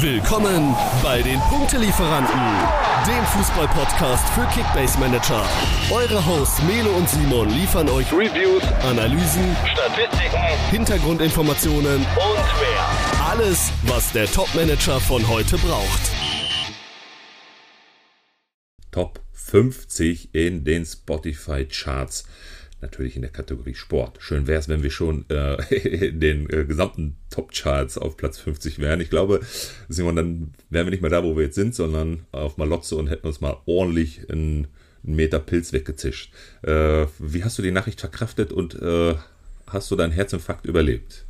Willkommen bei den Punktelieferanten, dem Fußball-Podcast für Kickbase Manager. Eure Hosts Melo und Simon liefern euch Reviews, Analysen, Statistiken, Hintergrundinformationen und mehr. Alles, was der Top-Manager von heute braucht. Top 50 in den Spotify-Charts natürlich in der Kategorie Sport. Schön wäre es, wenn wir schon äh, in den äh, gesamten Top-Charts auf Platz 50 wären. Ich glaube, Simon, dann wären wir nicht mehr da, wo wir jetzt sind, sondern auf Malotze und hätten uns mal ordentlich einen, einen Meter Pilz weggezischt. Äh, wie hast du die Nachricht verkraftet und äh, hast du deinen Herzinfarkt überlebt?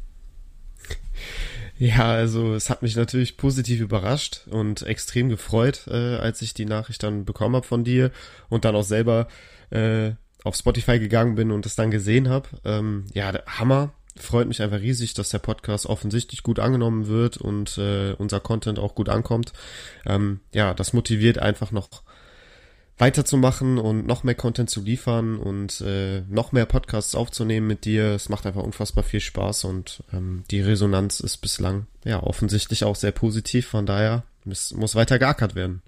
Ja, also es hat mich natürlich positiv überrascht und extrem gefreut, äh, als ich die Nachricht dann bekommen habe von dir und dann auch selber äh, auf Spotify gegangen bin und es dann gesehen habe. Ähm, ja, Hammer. Freut mich einfach riesig, dass der Podcast offensichtlich gut angenommen wird und äh, unser Content auch gut ankommt. Ähm, ja, das motiviert einfach noch weiterzumachen und noch mehr Content zu liefern und äh, noch mehr Podcasts aufzunehmen mit dir. Es macht einfach unfassbar viel Spaß und ähm, die Resonanz ist bislang ja offensichtlich auch sehr positiv. Von daher muss, muss weiter geackert werden.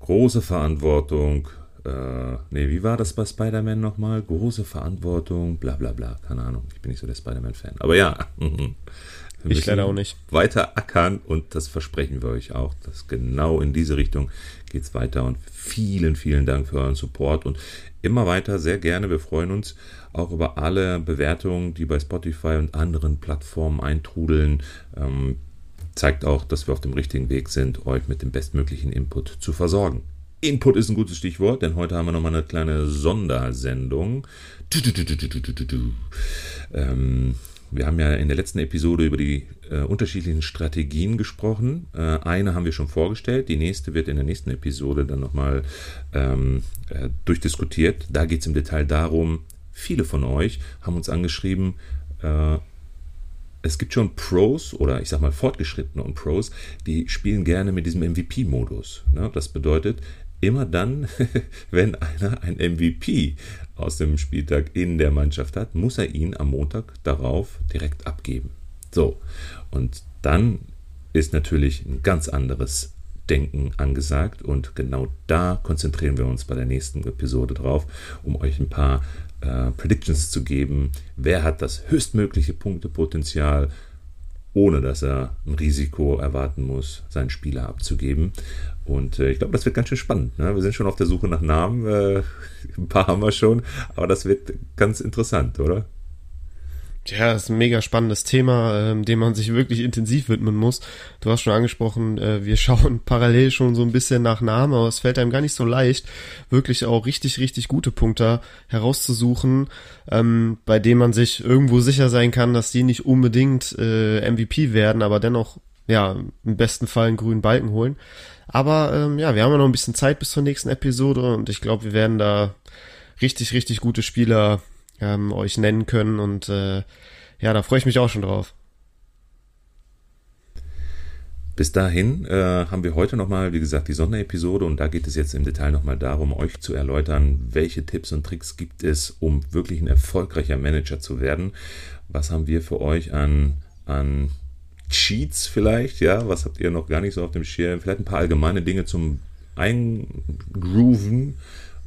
Große Verantwortung, äh, nee, wie war das bei Spider-Man nochmal? Große Verantwortung, bla bla bla. Keine Ahnung, ich bin nicht so der Spider-Man-Fan. Aber ja, ich leider auch nicht. Weiter ackern und das versprechen wir euch auch, dass genau in diese Richtung geht es weiter. Und vielen, vielen Dank für euren Support und immer weiter, sehr gerne. Wir freuen uns auch über alle Bewertungen, die bei Spotify und anderen Plattformen eintrudeln. Ähm, zeigt auch, dass wir auf dem richtigen Weg sind, euch mit dem bestmöglichen Input zu versorgen. Input ist ein gutes Stichwort, denn heute haben wir nochmal eine kleine Sondersendung. Ähm, wir haben ja in der letzten Episode über die äh, unterschiedlichen Strategien gesprochen. Äh, eine haben wir schon vorgestellt, die nächste wird in der nächsten Episode dann nochmal ähm, äh, durchdiskutiert. Da geht es im Detail darum, viele von euch haben uns angeschrieben, äh, es gibt schon Pros oder ich sag mal Fortgeschrittene und Pros, die spielen gerne mit diesem MVP-Modus. Ne? Das bedeutet, immer dann, wenn einer ein MVP aus dem Spieltag in der Mannschaft hat, muss er ihn am Montag darauf direkt abgeben. So, und dann ist natürlich ein ganz anderes Denken angesagt und genau da konzentrieren wir uns bei der nächsten Episode drauf, um euch ein paar äh, Predictions zu geben. Wer hat das höchstmögliche Punktepotenzial, ohne dass er ein Risiko erwarten muss, seinen Spieler abzugeben. Und äh, ich glaube, das wird ganz schön spannend. Ne? Wir sind schon auf der Suche nach Namen. Äh, ein paar haben wir schon, aber das wird ganz interessant, oder? Ja, das ist ein mega spannendes Thema, ähm, dem man sich wirklich intensiv widmen muss. Du hast schon angesprochen, äh, wir schauen parallel schon so ein bisschen nach Namen, aber es fällt einem gar nicht so leicht, wirklich auch richtig, richtig gute Punkte herauszusuchen, ähm, bei denen man sich irgendwo sicher sein kann, dass die nicht unbedingt äh, MVP werden, aber dennoch, ja, im besten Fall einen grünen Balken holen. Aber ähm, ja, wir haben ja noch ein bisschen Zeit bis zur nächsten Episode und ich glaube, wir werden da richtig, richtig gute Spieler ähm, euch nennen können. Und äh, ja, da freue ich mich auch schon drauf. Bis dahin äh, haben wir heute nochmal, wie gesagt, die Sonderepisode und da geht es jetzt im Detail nochmal darum, euch zu erläutern, welche Tipps und Tricks gibt es, um wirklich ein erfolgreicher Manager zu werden. Was haben wir für euch an, an Cheats vielleicht, ja? Was habt ihr noch gar nicht so auf dem Schirm? Vielleicht ein paar allgemeine Dinge zum Eingrooven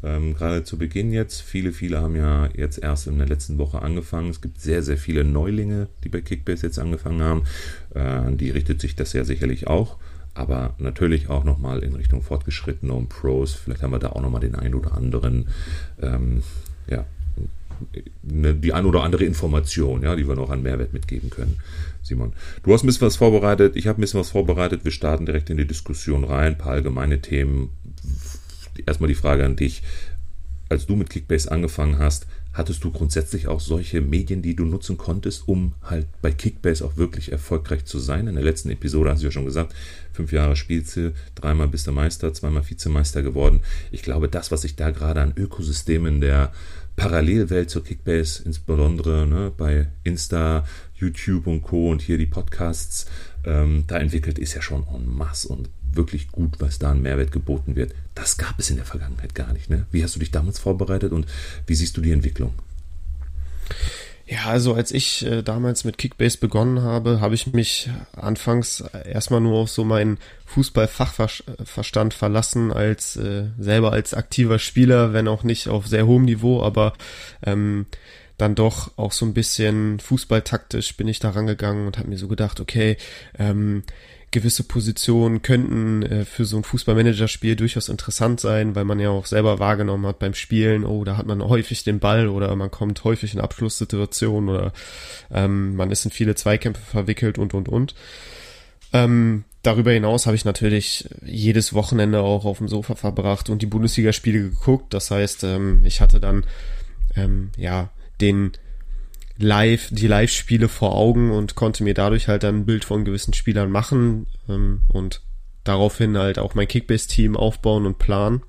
ähm, gerade zu Beginn jetzt, viele, viele haben ja jetzt erst in der letzten Woche angefangen. Es gibt sehr, sehr viele Neulinge, die bei Kickbase jetzt angefangen haben. Äh, die richtet sich das ja sicherlich auch. Aber natürlich auch nochmal in Richtung Fortgeschrittene und Pros. Vielleicht haben wir da auch nochmal den einen oder anderen, ähm, ja, ne, die ein oder andere Information, ja, die wir noch an Mehrwert mitgeben können. Simon, du hast ein bisschen was vorbereitet, ich habe ein bisschen was vorbereitet. Wir starten direkt in die Diskussion rein, ein paar allgemeine Themen erstmal die Frage an dich. Als du mit Kickbase angefangen hast, hattest du grundsätzlich auch solche Medien, die du nutzen konntest, um halt bei Kickbase auch wirklich erfolgreich zu sein? In der letzten Episode hast du ja schon gesagt, fünf Jahre spielst du, dreimal bist du Meister, zweimal Vizemeister geworden. Ich glaube, das, was sich da gerade an Ökosystemen der Parallelwelt zur Kickbase, insbesondere ne, bei Insta, YouTube und Co. und hier die Podcasts, ähm, da entwickelt, ist ja schon en masse und wirklich gut, was da an Mehrwert geboten wird. Das gab es in der Vergangenheit gar nicht. Ne? Wie hast du dich damals vorbereitet und wie siehst du die Entwicklung? Ja, also als ich äh, damals mit Kickbase begonnen habe, habe ich mich anfangs erstmal nur auf so meinen Fußballfachverstand verlassen, als äh, selber als aktiver Spieler, wenn auch nicht auf sehr hohem Niveau, aber ähm, dann doch auch so ein bisschen fußballtaktisch bin ich da rangegangen und habe mir so gedacht, okay, ähm, gewisse Positionen könnten äh, für so ein Fußballmanager-Spiel durchaus interessant sein, weil man ja auch selber wahrgenommen hat beim Spielen, oh, da hat man häufig den Ball oder man kommt häufig in Abschlusssituationen oder ähm, man ist in viele Zweikämpfe verwickelt und und und. Ähm, darüber hinaus habe ich natürlich jedes Wochenende auch auf dem Sofa verbracht und die Bundesligaspiele geguckt. Das heißt, ähm, ich hatte dann ähm, ja den live, die Live-Spiele vor Augen und konnte mir dadurch halt dann ein Bild von gewissen Spielern machen ähm, und daraufhin halt auch mein Kickbase-Team aufbauen und planen.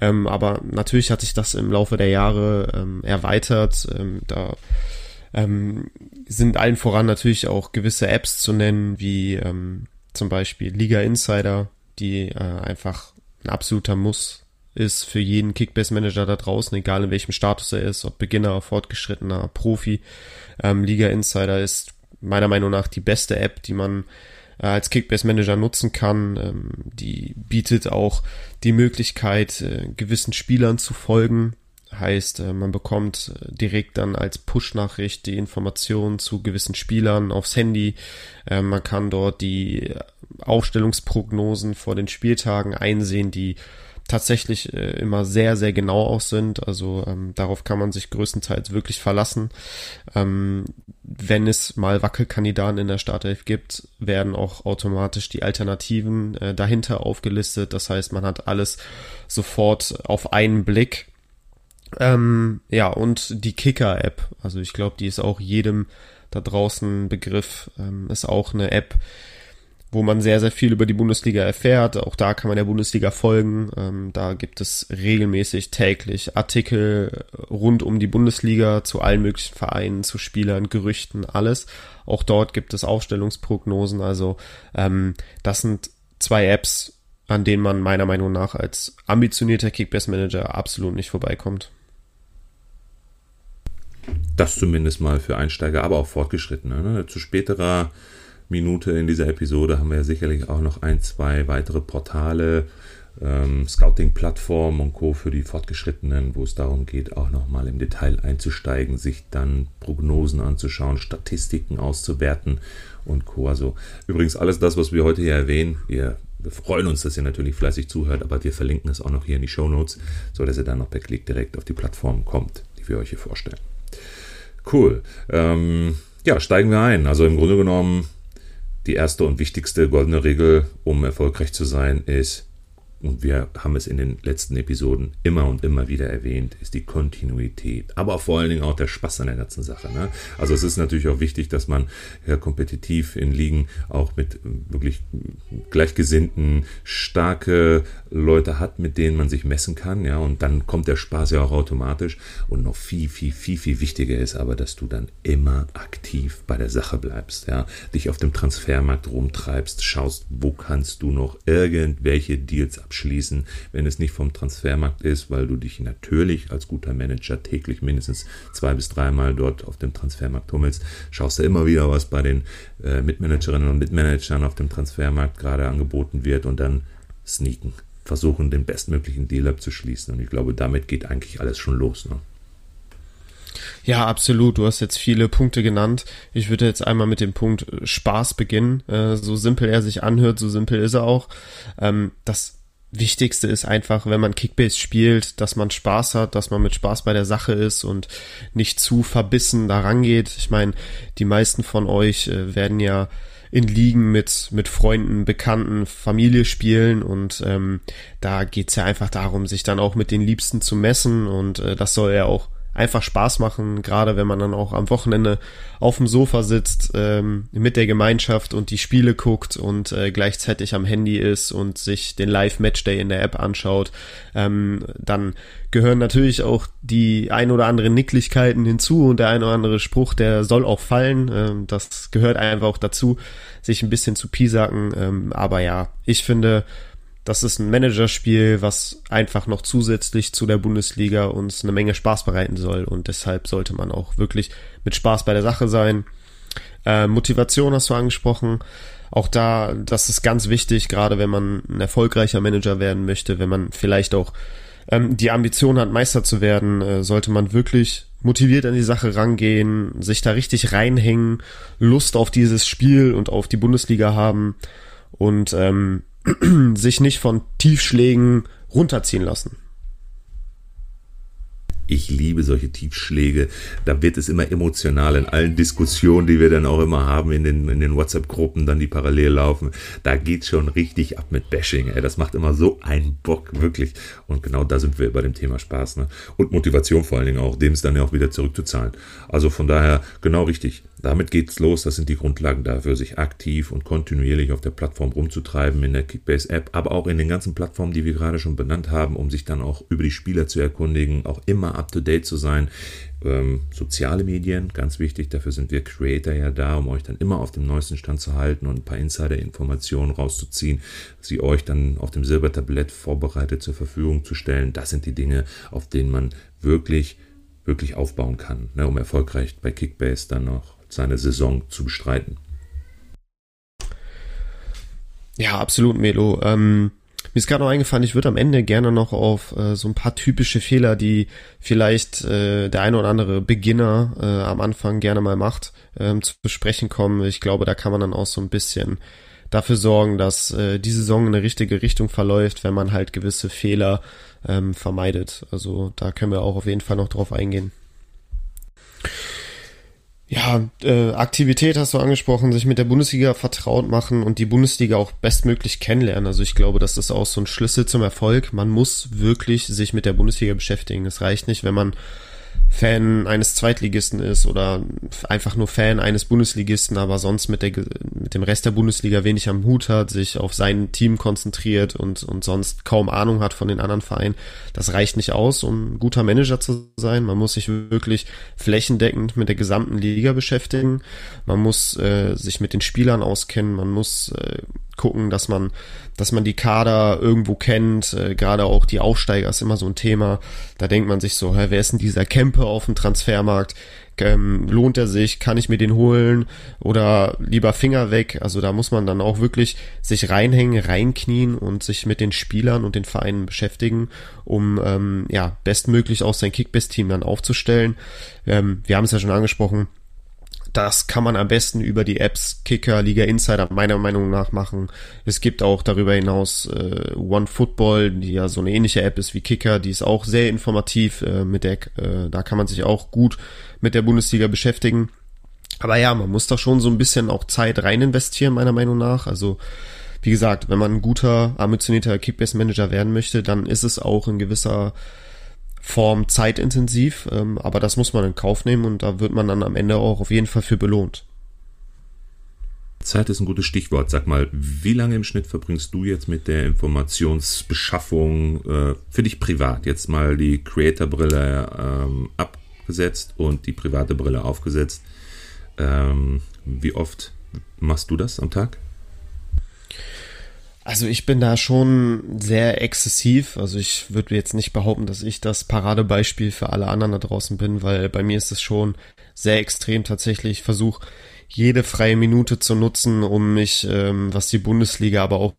Ähm, aber natürlich hat sich das im Laufe der Jahre ähm, erweitert. Ähm, da ähm, sind allen voran natürlich auch gewisse Apps zu nennen, wie ähm, zum Beispiel Liga Insider, die äh, einfach ein absoluter Muss ist für jeden Kickbase-Manager da draußen, egal in welchem Status er ist, ob Beginner, Fortgeschrittener, Profi. Ähm, Liga Insider ist meiner Meinung nach die beste App, die man äh, als Kickbase-Manager nutzen kann. Ähm, die bietet auch die Möglichkeit, äh, gewissen Spielern zu folgen. Heißt, äh, man bekommt äh, direkt dann als Push-Nachricht die Informationen zu gewissen Spielern aufs Handy. Ähm, man kann dort die Aufstellungsprognosen vor den Spieltagen einsehen, die tatsächlich äh, immer sehr, sehr genau aus sind. Also ähm, darauf kann man sich größtenteils wirklich verlassen. Ähm, wenn es mal Wackelkandidaten in der Startelf gibt, werden auch automatisch die Alternativen äh, dahinter aufgelistet. Das heißt, man hat alles sofort auf einen Blick. Ähm, ja, und die Kicker-App, also ich glaube, die ist auch jedem da draußen Begriff, ähm, ist auch eine App, wo man sehr, sehr viel über die Bundesliga erfährt. Auch da kann man der Bundesliga folgen. Ähm, da gibt es regelmäßig täglich Artikel rund um die Bundesliga zu allen möglichen Vereinen, zu Spielern, Gerüchten, alles. Auch dort gibt es Aufstellungsprognosen. Also ähm, das sind zwei Apps, an denen man meiner Meinung nach als ambitionierter Kickbase-Manager absolut nicht vorbeikommt. Das zumindest mal für Einsteiger, aber auch Fortgeschrittene. Ne? Zu späterer Minute in dieser Episode haben wir sicherlich auch noch ein, zwei weitere Portale, ähm, Scouting-Plattformen und Co. für die Fortgeschrittenen, wo es darum geht, auch nochmal im Detail einzusteigen, sich dann Prognosen anzuschauen, Statistiken auszuwerten und Co. Also übrigens alles das, was wir heute hier erwähnen, wir, wir freuen uns, dass ihr natürlich fleißig zuhört, aber wir verlinken es auch noch hier in die Show Notes, sodass ihr dann noch per Klick direkt auf die Plattform kommt, die wir euch hier vorstellen. Cool. Ähm, ja, steigen wir ein. Also im Grunde genommen die erste und wichtigste goldene Regel, um erfolgreich zu sein, ist, und wir haben es in den letzten Episoden immer und immer wieder erwähnt, ist die Kontinuität. Aber vor allen Dingen auch der Spaß an der ganzen Sache. Ne? Also es ist natürlich auch wichtig, dass man ja, kompetitiv in Ligen auch mit wirklich gleichgesinnten, starke Leute hat, mit denen man sich messen kann. Ja, und dann kommt der Spaß ja auch automatisch. Und noch viel, viel, viel, viel wichtiger ist aber, dass du dann immer aktiv bei der Sache bleibst. Ja, dich auf dem Transfermarkt rumtreibst, schaust, wo kannst du noch irgendwelche Deals abschließen, wenn es nicht vom Transfermarkt ist, weil du dich natürlich als guter Manager täglich mindestens zwei bis dreimal dort auf dem Transfermarkt tummelst. Schaust du immer wieder, was bei den äh, Mitmanagerinnen und Mitmanagern auf dem Transfermarkt gerade angeboten wird und dann sneaken. Versuchen, den bestmöglichen Deal abzuschließen. Und ich glaube, damit geht eigentlich alles schon los. Ne? Ja, absolut. Du hast jetzt viele Punkte genannt. Ich würde jetzt einmal mit dem Punkt Spaß beginnen. Äh, so simpel er sich anhört, so simpel ist er auch. Ähm, das Wichtigste ist einfach, wenn man Kickbase spielt, dass man Spaß hat, dass man mit Spaß bei der Sache ist und nicht zu verbissen daran geht. Ich meine, die meisten von euch äh, werden ja in Ligen mit, mit Freunden, Bekannten, Familie spielen und ähm, da geht's ja einfach darum, sich dann auch mit den Liebsten zu messen und äh, das soll ja auch einfach Spaß machen, gerade wenn man dann auch am Wochenende auf dem Sofa sitzt ähm, mit der Gemeinschaft und die Spiele guckt und äh, gleichzeitig am Handy ist und sich den Live-Matchday in der App anschaut, ähm, dann gehören natürlich auch die ein oder anderen Nicklichkeiten hinzu und der ein oder andere Spruch, der soll auch fallen. Ähm, das gehört einfach auch dazu, sich ein bisschen zu piesacken. Ähm, aber ja, ich finde, das ist ein Managerspiel, was einfach noch zusätzlich zu der Bundesliga uns eine Menge Spaß bereiten soll und deshalb sollte man auch wirklich mit Spaß bei der Sache sein. Äh, Motivation hast du angesprochen. Auch da, das ist ganz wichtig, gerade wenn man ein erfolgreicher Manager werden möchte, wenn man vielleicht auch ähm, die Ambition hat, Meister zu werden, äh, sollte man wirklich motiviert an die Sache rangehen, sich da richtig reinhängen, Lust auf dieses Spiel und auf die Bundesliga haben und ähm, sich nicht von Tiefschlägen runterziehen lassen. Ich liebe solche Tiefschläge. Da wird es immer emotional in allen Diskussionen, die wir dann auch immer haben in den, in den WhatsApp-Gruppen, dann die parallel laufen. Da geht schon richtig ab mit Bashing. Ey. Das macht immer so einen Bock, wirklich. Und genau da sind wir bei dem Thema Spaß. Ne? Und Motivation vor allen Dingen auch, dem es dann ja auch wieder zurückzuzahlen. Also von daher genau richtig. Damit geht's los. Das sind die Grundlagen dafür, sich aktiv und kontinuierlich auf der Plattform rumzutreiben, in der Kickbase-App, aber auch in den ganzen Plattformen, die wir gerade schon benannt haben, um sich dann auch über die Spieler zu erkundigen, auch immer up-to-date zu sein. Ähm, soziale Medien, ganz wichtig, dafür sind wir Creator ja da, um euch dann immer auf dem neuesten Stand zu halten und ein paar Insider-Informationen rauszuziehen, sie euch dann auf dem Silbertablett vorbereitet zur Verfügung zu stellen. Das sind die Dinge, auf denen man wirklich, wirklich aufbauen kann, ne, um erfolgreich bei Kickbase dann noch seine Saison zu bestreiten. Ja, absolut, Melo. Ähm, mir ist gerade noch eingefallen, ich würde am Ende gerne noch auf äh, so ein paar typische Fehler, die vielleicht äh, der eine oder andere Beginner äh, am Anfang gerne mal macht, ähm, zu besprechen kommen. Ich glaube, da kann man dann auch so ein bisschen dafür sorgen, dass äh, die Saison in eine richtige Richtung verläuft, wenn man halt gewisse Fehler ähm, vermeidet. Also da können wir auch auf jeden Fall noch drauf eingehen. Ja, äh, Aktivität hast du angesprochen, sich mit der Bundesliga vertraut machen und die Bundesliga auch bestmöglich kennenlernen. Also ich glaube, das ist auch so ein Schlüssel zum Erfolg. Man muss wirklich sich mit der Bundesliga beschäftigen. Es reicht nicht, wenn man Fan eines Zweitligisten ist oder einfach nur Fan eines Bundesligisten, aber sonst mit, der, mit dem Rest der Bundesliga wenig am Hut hat, sich auf sein Team konzentriert und, und sonst kaum Ahnung hat von den anderen Vereinen. Das reicht nicht aus, um guter Manager zu sein. Man muss sich wirklich flächendeckend mit der gesamten Liga beschäftigen. Man muss äh, sich mit den Spielern auskennen. Man muss äh, gucken, dass man, dass man die Kader irgendwo kennt. Äh, Gerade auch die Aufsteiger ist immer so ein Thema. Da denkt man sich so, hä, wer ist denn dieser Kempe auf dem Transfermarkt? Ähm, lohnt er sich? Kann ich mir den holen? Oder lieber Finger weg? Also da muss man dann auch wirklich sich reinhängen, reinknien und sich mit den Spielern und den Vereinen beschäftigen, um ähm, ja bestmöglich auch sein Kickbest-Team dann aufzustellen. Ähm, wir haben es ja schon angesprochen das kann man am besten über die Apps Kicker, Liga Insider meiner Meinung nach machen. Es gibt auch darüber hinaus äh, One Football, die ja so eine ähnliche App ist wie Kicker, die ist auch sehr informativ. Äh, mit der, äh, da kann man sich auch gut mit der Bundesliga beschäftigen. Aber ja, man muss da schon so ein bisschen auch Zeit rein investieren, meiner Meinung nach. Also wie gesagt, wenn man ein guter, ambitionierter Kickbase-Manager werden möchte, dann ist es auch in gewisser Form zeitintensiv, ähm, aber das muss man in Kauf nehmen und da wird man dann am Ende auch auf jeden Fall für belohnt. Zeit ist ein gutes Stichwort. Sag mal, wie lange im Schnitt verbringst du jetzt mit der Informationsbeschaffung äh, für dich privat? Jetzt mal die Creator-Brille ähm, abgesetzt und die private Brille aufgesetzt. Ähm, wie oft machst du das am Tag? Also ich bin da schon sehr exzessiv. Also ich würde jetzt nicht behaupten, dass ich das Paradebeispiel für alle anderen da draußen bin, weil bei mir ist es schon sehr extrem tatsächlich. Ich versuche jede freie Minute zu nutzen, um mich, ähm, was die Bundesliga, aber auch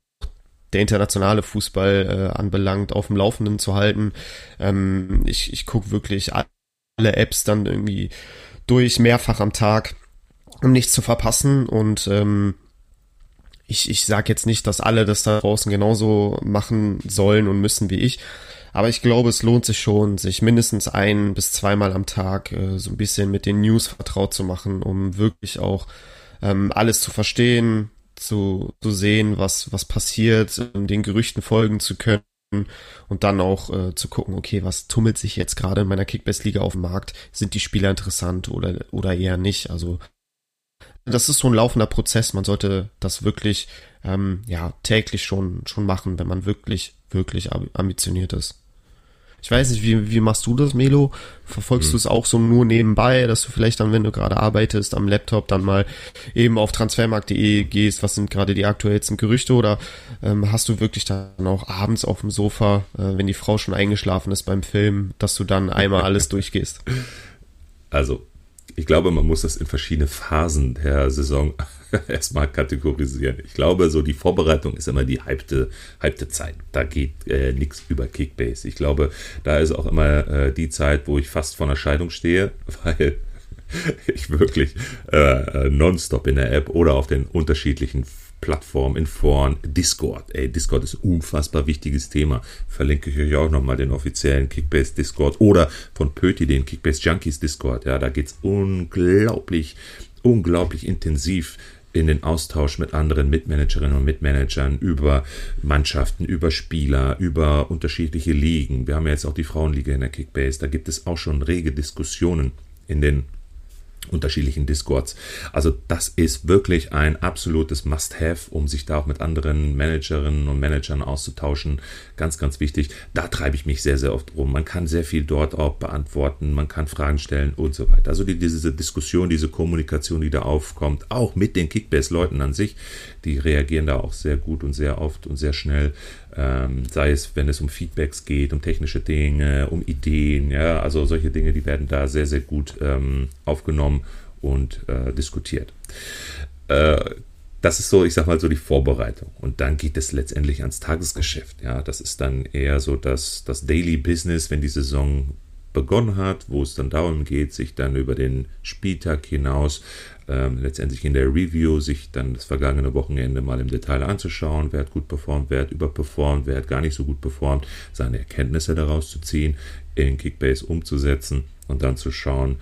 der internationale Fußball äh, anbelangt, auf dem Laufenden zu halten. Ähm, ich ich gucke wirklich alle Apps dann irgendwie durch, mehrfach am Tag, um nichts zu verpassen und ähm, ich, ich sage jetzt nicht, dass alle das da draußen genauso machen sollen und müssen wie ich. Aber ich glaube, es lohnt sich schon, sich mindestens ein bis zweimal am Tag äh, so ein bisschen mit den News vertraut zu machen, um wirklich auch ähm, alles zu verstehen, zu, zu sehen, was, was passiert, den Gerüchten folgen zu können und dann auch äh, zu gucken, okay, was tummelt sich jetzt gerade in meiner Kickbase-Liga auf dem Markt? Sind die Spieler interessant oder, oder eher nicht? Also das ist so ein laufender Prozess. Man sollte das wirklich ähm, ja täglich schon schon machen, wenn man wirklich wirklich ambitioniert ist. Ich weiß nicht, wie, wie machst du das, Melo? Verfolgst hm. du es auch so nur nebenbei, dass du vielleicht dann, wenn du gerade arbeitest, am Laptop dann mal eben auf transfermarkt.de gehst, was sind gerade die aktuellsten Gerüchte oder ähm, hast du wirklich dann auch abends auf dem Sofa, äh, wenn die Frau schon eingeschlafen ist beim Film, dass du dann einmal alles durchgehst? Also, ich glaube, man muss das in verschiedene Phasen der Saison erstmal kategorisieren. Ich glaube, so die Vorbereitung ist immer die hypte, hypte Zeit. Da geht äh, nichts über Kickbase. Ich glaube, da ist auch immer äh, die Zeit, wo ich fast vor einer Scheidung stehe, weil ich wirklich äh, nonstop in der App oder auf den unterschiedlichen Plattformen in Foren, Discord. Ey, Discord ist unfassbar wichtiges Thema. Verlinke ich euch auch nochmal den offiziellen Kickbase Discord oder von Pöti den Kickbase Junkies Discord. Ja, da geht's unglaublich, unglaublich intensiv in den Austausch mit anderen Mitmanagerinnen und Mitmanagern über Mannschaften, über Spieler, über unterschiedliche Ligen. Wir haben ja jetzt auch die Frauenliga in der Kickbase. Da gibt es auch schon rege Diskussionen in den unterschiedlichen Discords. Also das ist wirklich ein absolutes Must-Have, um sich da auch mit anderen Managerinnen und Managern auszutauschen. Ganz, ganz wichtig. Da treibe ich mich sehr, sehr oft rum. Man kann sehr viel dort auch beantworten, man kann Fragen stellen und so weiter. Also die, diese Diskussion, diese Kommunikation, die da aufkommt, auch mit den Kickbase-Leuten an sich, die reagieren da auch sehr gut und sehr oft und sehr schnell. Ähm, sei es, wenn es um Feedbacks geht, um technische Dinge, um Ideen, ja, also solche Dinge, die werden da sehr, sehr gut ähm, aufgenommen und äh, diskutiert. Äh, das ist so, ich sag mal so die Vorbereitung. Und dann geht es letztendlich ans Tagesgeschäft. Ja, das ist dann eher so das, das Daily Business, wenn die Saison begonnen hat, wo es dann darum geht, sich dann über den Spieltag hinaus ähm, letztendlich in der Review sich dann das vergangene Wochenende mal im Detail anzuschauen, wer hat gut performt, wer hat überperformt, wer hat gar nicht so gut performt, seine Erkenntnisse daraus zu ziehen, in Kickbase umzusetzen und dann zu schauen,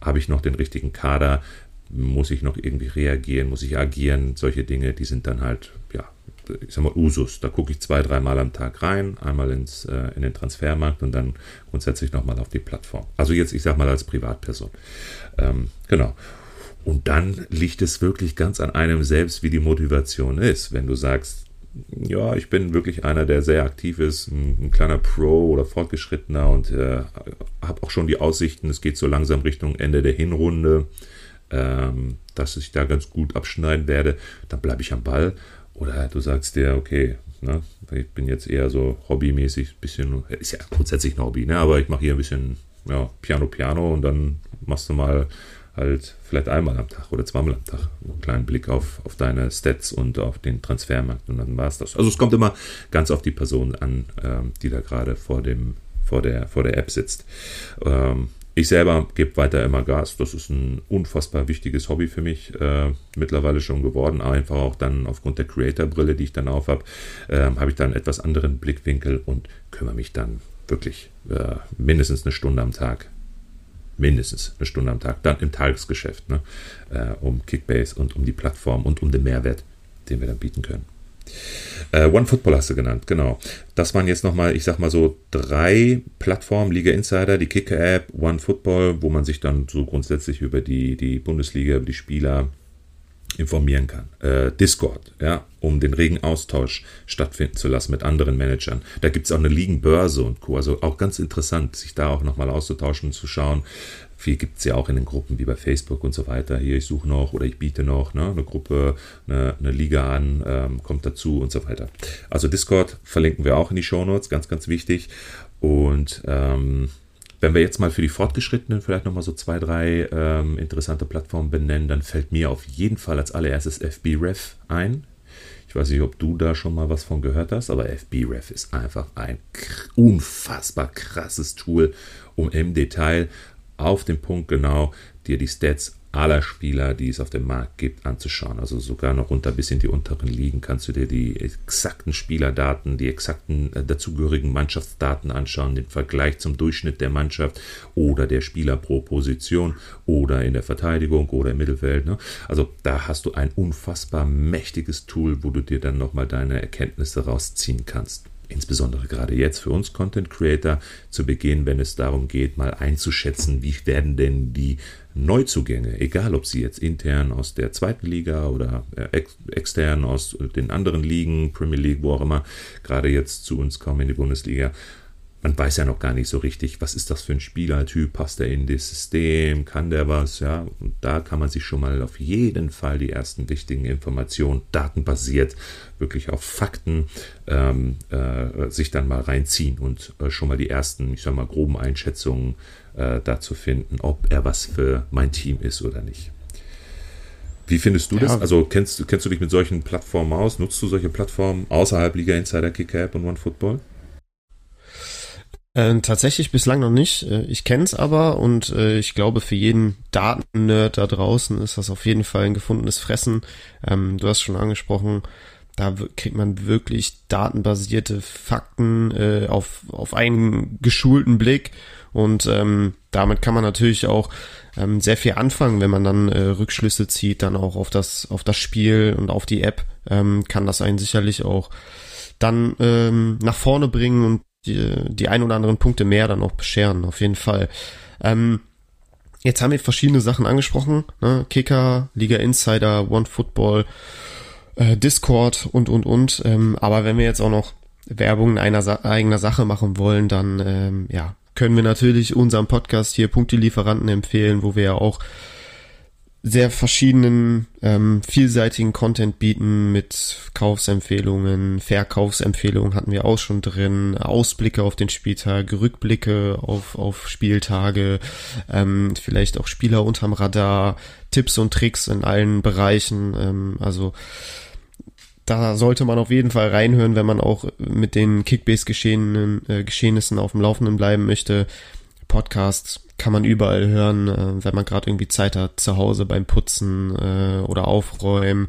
habe ich noch den richtigen Kader, muss ich noch irgendwie reagieren, muss ich agieren, solche Dinge, die sind dann halt, ja, ich sag mal, Usus. Da gucke ich zwei, dreimal am Tag rein, einmal ins, äh, in den Transfermarkt und dann grundsätzlich nochmal auf die Plattform. Also jetzt, ich sag mal, als Privatperson. Ähm, genau. Und dann liegt es wirklich ganz an einem selbst, wie die Motivation ist. Wenn du sagst, ja, ich bin wirklich einer, der sehr aktiv ist, ein, ein kleiner Pro oder Fortgeschrittener und äh, habe auch schon die Aussichten, es geht so langsam Richtung Ende der Hinrunde, ähm, dass ich da ganz gut abschneiden werde, dann bleibe ich am Ball. Oder du sagst dir, okay, ne, ich bin jetzt eher so hobbymäßig, bisschen, ist ja grundsätzlich ein Hobby, ne, aber ich mache hier ein bisschen ja, Piano, Piano und dann machst du mal halt vielleicht einmal am Tag oder zweimal am Tag einen kleinen Blick auf, auf deine Stats und auf den Transfermarkt und dann war es das. Also es kommt immer ganz auf die Person an, ähm, die da gerade vor dem vor der, vor der App sitzt. Ähm, ich selber gebe weiter immer Gas. Das ist ein unfassbar wichtiges Hobby für mich äh, mittlerweile schon geworden. Einfach auch dann aufgrund der Creator-Brille, die ich dann auf habe, äh, habe ich dann einen etwas anderen Blickwinkel und kümmere mich dann wirklich äh, mindestens eine Stunde am Tag mindestens eine Stunde am Tag, dann im Tagesgeschäft, ne, äh, um Kickbase und um die Plattform und um den Mehrwert, den wir dann bieten können. Äh, One Football hast du genannt, genau. Das waren jetzt nochmal, ich sag mal so, drei Plattformen, Liga Insider, die Kicker-App, One Football, wo man sich dann so grundsätzlich über die, die Bundesliga, über die Spieler informieren kann. Äh, Discord, ja, um den regen Austausch stattfinden zu lassen mit anderen Managern. Da gibt es auch eine Ligenbörse und Co. Also auch ganz interessant, sich da auch nochmal auszutauschen und zu schauen. Viel gibt es ja auch in den Gruppen wie bei Facebook und so weiter. Hier, ich suche noch oder ich biete noch ne, eine Gruppe, eine, eine Liga an, ähm, kommt dazu und so weiter. Also Discord verlinken wir auch in die Show Notes, ganz, ganz wichtig. Und ähm, wenn wir jetzt mal für die Fortgeschrittenen vielleicht nochmal so zwei, drei ähm, interessante Plattformen benennen, dann fällt mir auf jeden Fall als allererstes FBRef ein. Ich weiß nicht, ob du da schon mal was von gehört hast, aber FBRef ist einfach ein unfassbar krasses Tool, um im Detail auf den Punkt genau dir die Stats aller Spieler, die es auf dem Markt gibt, anzuschauen. Also sogar noch runter bis in die unteren Ligen kannst du dir die exakten Spielerdaten, die exakten äh, dazugehörigen Mannschaftsdaten anschauen, den Vergleich zum Durchschnitt der Mannschaft oder der Spieler pro Position oder in der Verteidigung oder im Mittelfeld. Ne? Also da hast du ein unfassbar mächtiges Tool, wo du dir dann nochmal deine Erkenntnisse rausziehen kannst insbesondere gerade jetzt für uns Content Creator zu Beginn, wenn es darum geht, mal einzuschätzen, wie werden denn die Neuzugänge, egal ob sie jetzt intern aus der zweiten Liga oder äh, ex extern aus den anderen Ligen, Premier League, wo auch immer, gerade jetzt zu uns kommen in die Bundesliga. Man weiß ja noch gar nicht so richtig, was ist das für ein Spielertyp, passt er in das System, kann der was, ja. Und da kann man sich schon mal auf jeden Fall die ersten wichtigen Informationen, datenbasiert, wirklich auf Fakten, ähm, äh, sich dann mal reinziehen und äh, schon mal die ersten, ich sag mal, groben Einschätzungen äh, dazu finden, ob er was für mein Team ist oder nicht. Wie findest du ja. das? Also kennst, kennst du dich mit solchen Plattformen aus? Nutzt du solche Plattformen außerhalb Liga Insider, Kicker App und OneFootball? Äh, tatsächlich bislang noch nicht. Äh, ich kenne es aber und äh, ich glaube, für jeden Daten-Nerd da draußen ist das auf jeden Fall ein gefundenes Fressen. Ähm, du hast schon angesprochen, da kriegt man wirklich datenbasierte Fakten äh, auf, auf einen geschulten Blick und ähm, damit kann man natürlich auch ähm, sehr viel anfangen, wenn man dann äh, Rückschlüsse zieht, dann auch auf das, auf das Spiel und auf die App, ähm, kann das einen sicherlich auch dann ähm, nach vorne bringen und die, die ein oder anderen Punkte mehr dann auch bescheren, auf jeden Fall. Ähm, jetzt haben wir verschiedene Sachen angesprochen, ne? Kicker, Liga Insider, One Football, äh, Discord und und und. Ähm, aber wenn wir jetzt auch noch Werbung in einer Sa eigener Sache machen wollen, dann ähm, ja, können wir natürlich unseren Podcast hier Punktelieferanten empfehlen, wo wir ja auch sehr verschiedenen, ähm, vielseitigen Content bieten mit Kaufsempfehlungen, Verkaufsempfehlungen hatten wir auch schon drin, Ausblicke auf den Spieltag, Rückblicke auf, auf Spieltage, ähm, vielleicht auch Spieler unterm Radar, Tipps und Tricks in allen Bereichen, ähm, also da sollte man auf jeden Fall reinhören, wenn man auch mit den Kickbase-Geschehnissen äh, Geschehnissen auf dem Laufenden bleiben möchte. Podcasts kann man überall hören, äh, wenn man gerade irgendwie Zeit hat, zu Hause beim Putzen äh, oder Aufräumen,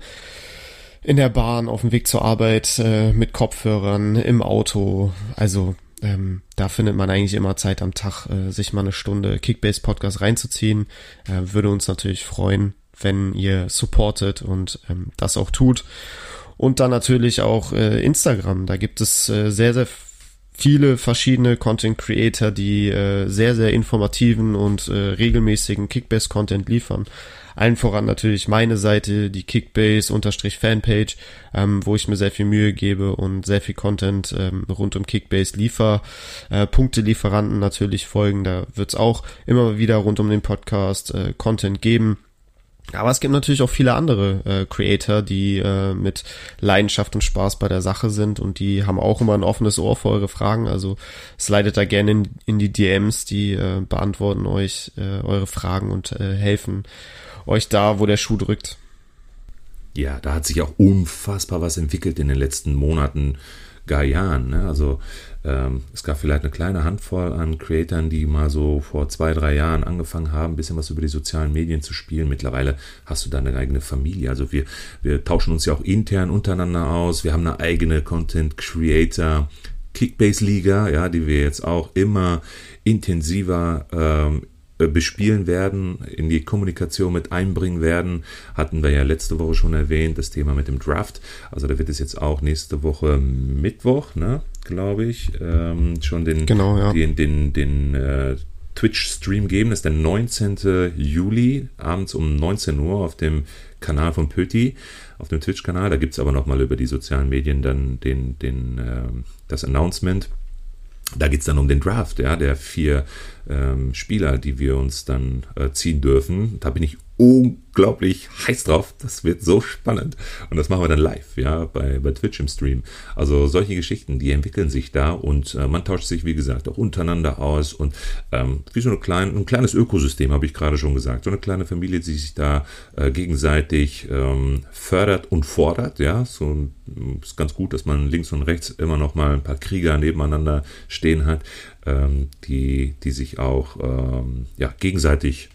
in der Bahn, auf dem Weg zur Arbeit, äh, mit Kopfhörern, im Auto. Also ähm, da findet man eigentlich immer Zeit am Tag, äh, sich mal eine Stunde Kickbase-Podcast reinzuziehen. Äh, würde uns natürlich freuen, wenn ihr supportet und ähm, das auch tut. Und dann natürlich auch äh, Instagram. Da gibt es äh, sehr, sehr viele verschiedene Content Creator, die äh, sehr, sehr informativen und äh, regelmäßigen Kickbase-Content liefern. Allen voran natürlich meine Seite, die Kickbase-Fanpage, ähm, wo ich mir sehr viel Mühe gebe und sehr viel Content ähm, rund um Kickbase liefer. Äh, Punktelieferanten natürlich folgen, da wird's auch immer wieder rund um den Podcast äh, Content geben. Aber es gibt natürlich auch viele andere äh, Creator, die äh, mit Leidenschaft und Spaß bei der Sache sind und die haben auch immer ein offenes Ohr für eure Fragen. Also slidet da gerne in, in die DMs, die äh, beantworten euch äh, eure Fragen und äh, helfen euch da, wo der Schuh drückt. Ja, da hat sich auch unfassbar was entwickelt in den letzten Monaten, gar Jahren. Ne? Also ähm, es gab vielleicht eine kleine Handvoll an Creatoren, die mal so vor zwei, drei Jahren angefangen haben, ein bisschen was über die sozialen Medien zu spielen. Mittlerweile hast du deine eigene Familie. Also wir, wir tauschen uns ja auch intern untereinander aus. Wir haben eine eigene Content Creator Kickbase Liga, ja, die wir jetzt auch immer intensiver ähm, äh, bespielen werden, in die Kommunikation mit einbringen werden. Hatten wir ja letzte Woche schon erwähnt, das Thema mit dem Draft. Also da wird es jetzt auch nächste Woche Mittwoch, ne, glaube ich, ähm, schon den, genau, ja. den, den, den äh, Twitch-Stream geben. Das ist der 19. Juli, abends um 19 Uhr auf dem Kanal von Pöti, auf dem Twitch-Kanal. Da gibt es aber nochmal über die sozialen Medien dann den, den, äh, das Announcement. Da geht es dann um den Draft, ja, der vier ähm, Spieler, die wir uns dann äh, ziehen dürfen. Da bin ich unglaublich heiß drauf. Das wird so spannend. Und das machen wir dann live, ja, bei, bei Twitch im Stream. Also solche Geschichten, die entwickeln sich da und äh, man tauscht sich, wie gesagt, auch untereinander aus und ähm, wie so eine klein, ein kleines Ökosystem, habe ich gerade schon gesagt. So eine kleine Familie, die sich da äh, gegenseitig ähm, fördert und fordert, ja. So ist ganz gut, dass man links und rechts immer noch mal ein paar Krieger nebeneinander stehen hat, ähm, die, die sich auch ähm, ja, gegenseitig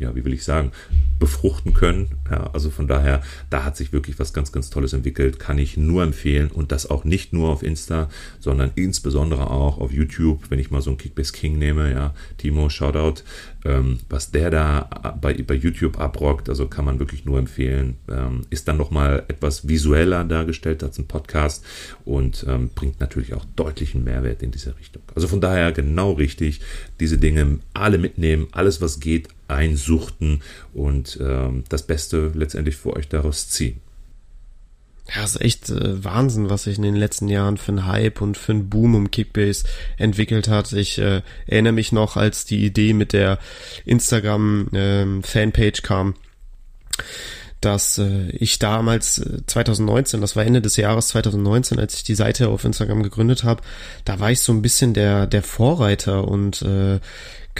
ja, wie will ich sagen, befruchten können. Ja, also von daher, da hat sich wirklich was ganz, ganz Tolles entwickelt, kann ich nur empfehlen und das auch nicht nur auf Insta, sondern insbesondere auch auf YouTube, wenn ich mal so einen Kickbase King nehme, ja, Timo, Shoutout, ähm, was der da bei, bei YouTube abrockt, also kann man wirklich nur empfehlen, ähm, ist dann nochmal etwas visueller dargestellt als ein Podcast und ähm, bringt natürlich auch deutlichen Mehrwert in diese Richtung. Also von daher genau richtig, diese Dinge alle mitnehmen, alles was geht, einsuchten und ähm, das Beste letztendlich für euch daraus ziehen. ja, ist echt äh, Wahnsinn, was sich in den letzten Jahren für einen Hype und für einen Boom um Kickbase entwickelt hat. Ich äh, erinnere mich noch, als die Idee mit der Instagram ähm, kam, dass äh, ich damals äh, 2019, das war Ende des Jahres 2019, als ich die Seite auf Instagram gegründet habe, da war ich so ein bisschen der der Vorreiter und äh,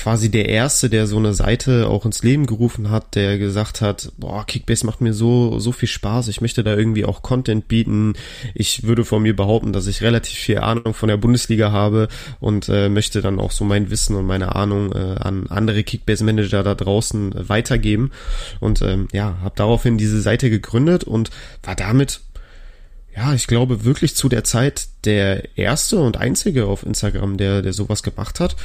quasi der erste, der so eine Seite auch ins Leben gerufen hat, der gesagt hat, boah, Kickbase macht mir so so viel Spaß, ich möchte da irgendwie auch Content bieten. Ich würde von mir behaupten, dass ich relativ viel Ahnung von der Bundesliga habe und äh, möchte dann auch so mein Wissen und meine Ahnung äh, an andere Kickbase Manager da draußen weitergeben und ähm, ja, habe daraufhin diese Seite gegründet und war damit ja, ich glaube wirklich zu der Zeit der erste und einzige auf Instagram, der, der sowas gemacht hat.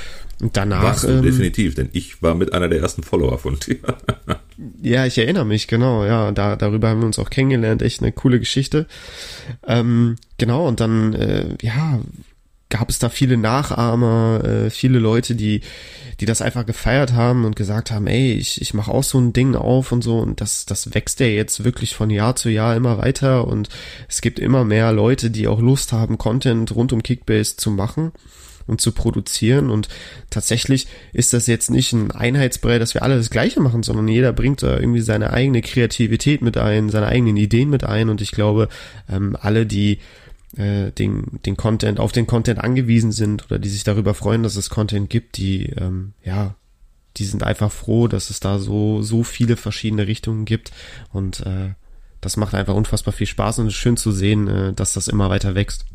Und danach. Warst du, ähm, definitiv, denn ich war mit einer der ersten Follower von dir. ja, ich erinnere mich, genau, ja. Da, darüber haben wir uns auch kennengelernt, echt eine coole Geschichte. Ähm, genau, und dann, äh, ja, gab es da viele Nachahmer, äh, viele Leute, die, die das einfach gefeiert haben und gesagt haben, ey, ich, ich mache auch so ein Ding auf und so und das, das wächst ja jetzt wirklich von Jahr zu Jahr immer weiter und es gibt immer mehr Leute, die auch Lust haben, Content rund um Kickbase zu machen und zu produzieren und tatsächlich ist das jetzt nicht ein Einheitsbrei, dass wir alle das Gleiche machen, sondern jeder bringt da irgendwie seine eigene Kreativität mit ein, seine eigenen Ideen mit ein und ich glaube, ähm, alle, die äh, den, den Content, auf den Content angewiesen sind oder die sich darüber freuen, dass es Content gibt, die, ähm, ja, die sind einfach froh, dass es da so, so viele verschiedene Richtungen gibt und äh, das macht einfach unfassbar viel Spaß und es ist schön zu sehen, äh, dass das immer weiter wächst.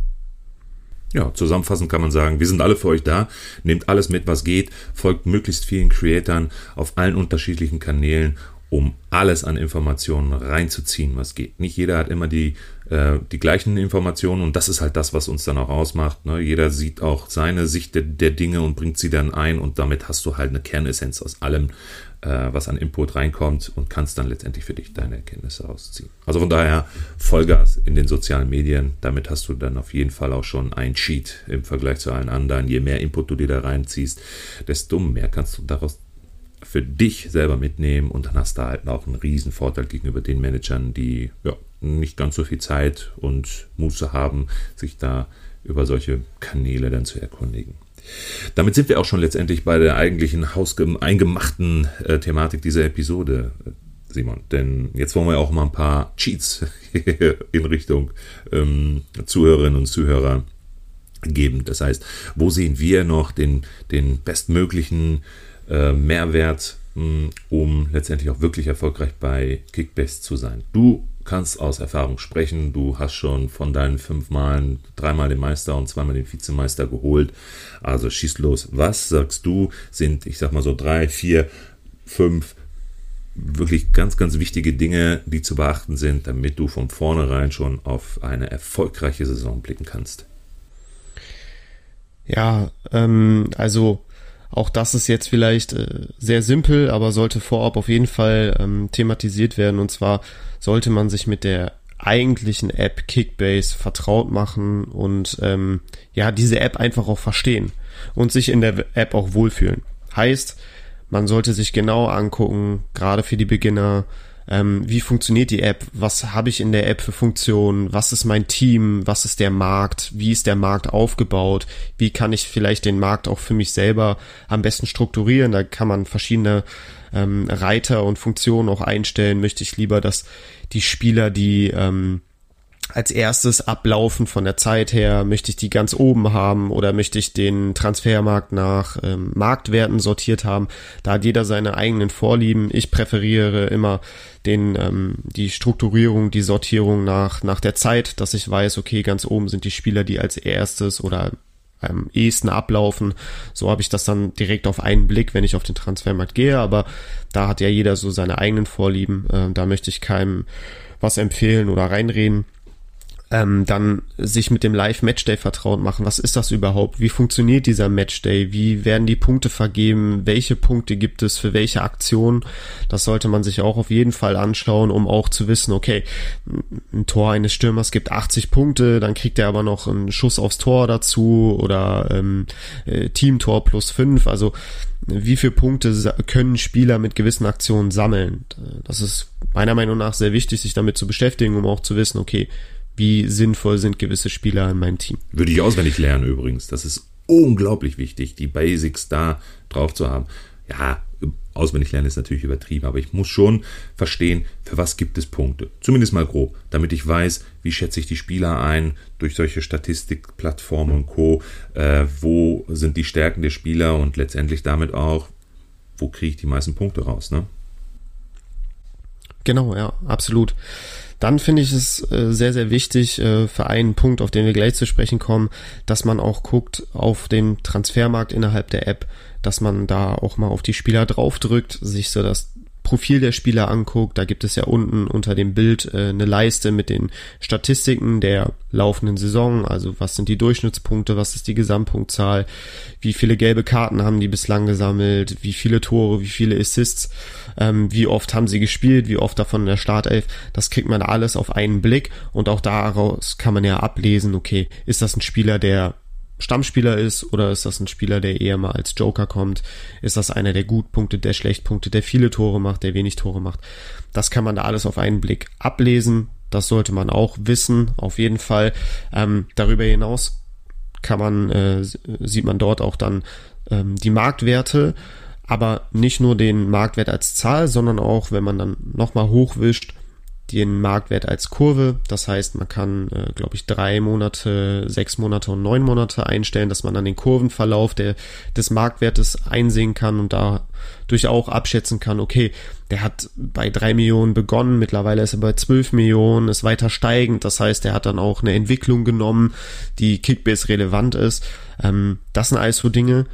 Ja, zusammenfassend kann man sagen, wir sind alle für euch da. Nehmt alles mit, was geht. Folgt möglichst vielen Creatoren auf allen unterschiedlichen Kanälen, um alles an Informationen reinzuziehen, was geht. Nicht jeder hat immer die äh, die gleichen Informationen und das ist halt das, was uns dann auch ausmacht. Ne? Jeder sieht auch seine Sicht der, der, Dinge und bringt sie dann ein und damit hast du halt eine Kernessenz aus allem, äh, was an Input reinkommt und kannst dann letztendlich für dich deine Erkenntnisse rausziehen. Also von daher Vollgas in den sozialen Medien, damit hast du dann auf jeden Fall auch schon ein Cheat im Vergleich zu allen anderen. Je mehr Input du dir da reinziehst, desto mehr kannst du daraus für dich selber mitnehmen und dann hast du halt auch einen riesen Vorteil gegenüber den Managern, die ja, nicht ganz so viel Zeit und Muße haben, sich da über solche Kanäle dann zu erkundigen. Damit sind wir auch schon letztendlich bei der eigentlichen eingemachten äh, Thematik dieser Episode, Simon. Denn jetzt wollen wir auch mal ein paar Cheats in Richtung ähm, Zuhörerinnen und Zuhörer geben. Das heißt, wo sehen wir noch den, den bestmöglichen äh, Mehrwert, mh, hm, um letztendlich auch wirklich erfolgreich bei Kickbase zu sein? Du kannst aus Erfahrung sprechen. Du hast schon von deinen fünf Malen dreimal den Meister und zweimal den Vizemeister geholt. Also schieß los. Was sagst du, sind, ich sag mal so drei, vier, fünf wirklich ganz, ganz wichtige Dinge, die zu beachten sind, damit du von vornherein schon auf eine erfolgreiche Saison blicken kannst? Ja, ähm, also auch das ist jetzt vielleicht äh, sehr simpel, aber sollte vorab auf jeden Fall ähm, thematisiert werden. Und zwar sollte man sich mit der eigentlichen App Kickbase vertraut machen und ähm, ja, diese App einfach auch verstehen und sich in der App auch wohlfühlen. Heißt, man sollte sich genau angucken, gerade für die Beginner, ähm, wie funktioniert die App, was habe ich in der App für Funktionen, was ist mein Team, was ist der Markt, wie ist der Markt aufgebaut, wie kann ich vielleicht den Markt auch für mich selber am besten strukturieren, da kann man verschiedene ähm, Reiter und Funktionen auch einstellen, möchte ich lieber, dass die Spieler, die ähm, als erstes ablaufen von der Zeit her? Möchte ich die ganz oben haben oder möchte ich den Transfermarkt nach ähm, Marktwerten sortiert haben? Da hat jeder seine eigenen Vorlieben. Ich präferiere immer den ähm, die Strukturierung, die Sortierung nach nach der Zeit, dass ich weiß, okay, ganz oben sind die Spieler, die als erstes oder am ehesten ablaufen. So habe ich das dann direkt auf einen Blick, wenn ich auf den Transfermarkt gehe. Aber da hat ja jeder so seine eigenen Vorlieben. Äh, da möchte ich keinem was empfehlen oder reinreden ähm, dann sich mit dem Live-Matchday vertraut machen. Was ist das überhaupt? Wie funktioniert dieser Matchday? Wie werden die Punkte vergeben? Welche Punkte gibt es für welche Aktion? Das sollte man sich auch auf jeden Fall anschauen, um auch zu wissen, okay, ein Tor eines Stürmers gibt 80 Punkte, dann kriegt er aber noch einen Schuss aufs Tor dazu oder ähm, äh, Teamtor plus 5. Also wie viele Punkte können Spieler mit gewissen Aktionen sammeln? Das ist meiner Meinung nach sehr wichtig, sich damit zu beschäftigen, um auch zu wissen, okay, wie sinnvoll sind gewisse Spieler in meinem Team. Würde ich auswendig lernen übrigens. Das ist unglaublich wichtig, die Basics da drauf zu haben. Ja, auswendig lernen ist natürlich übertrieben, aber ich muss schon verstehen, für was gibt es Punkte. Zumindest mal grob, damit ich weiß, wie schätze ich die Spieler ein durch solche Statistikplattformen und Co. Äh, wo sind die Stärken der Spieler und letztendlich damit auch, wo kriege ich die meisten Punkte raus, ne? Genau, ja, absolut. Dann finde ich es äh, sehr, sehr wichtig äh, für einen Punkt, auf den wir gleich zu sprechen kommen, dass man auch guckt auf den Transfermarkt innerhalb der App, dass man da auch mal auf die Spieler draufdrückt, sich so das Profil der Spieler anguckt, da gibt es ja unten unter dem Bild äh, eine Leiste mit den Statistiken der laufenden Saison, also was sind die Durchschnittspunkte, was ist die Gesamtpunktzahl, wie viele gelbe Karten haben die bislang gesammelt, wie viele Tore, wie viele Assists, ähm, wie oft haben sie gespielt, wie oft davon in der Startelf, das kriegt man alles auf einen Blick und auch daraus kann man ja ablesen, okay, ist das ein Spieler, der Stammspieler ist oder ist das ein Spieler, der eher mal als Joker kommt? Ist das einer der Gutpunkte, der Schlechtpunkte, der viele Tore macht, der wenig Tore macht? Das kann man da alles auf einen Blick ablesen. Das sollte man auch wissen, auf jeden Fall. Ähm, darüber hinaus kann man, äh, sieht man dort auch dann ähm, die Marktwerte, aber nicht nur den Marktwert als Zahl, sondern auch, wenn man dann nochmal hochwischt, den Marktwert als Kurve. Das heißt, man kann, äh, glaube ich, drei Monate, sechs Monate und neun Monate einstellen, dass man dann den Kurvenverlauf der, des Marktwertes einsehen kann und dadurch auch abschätzen kann, okay, der hat bei drei Millionen begonnen, mittlerweile ist er bei zwölf Millionen, ist weiter steigend. Das heißt, er hat dann auch eine Entwicklung genommen, die Kickbase relevant ist. Ähm, das sind alles so Dinge,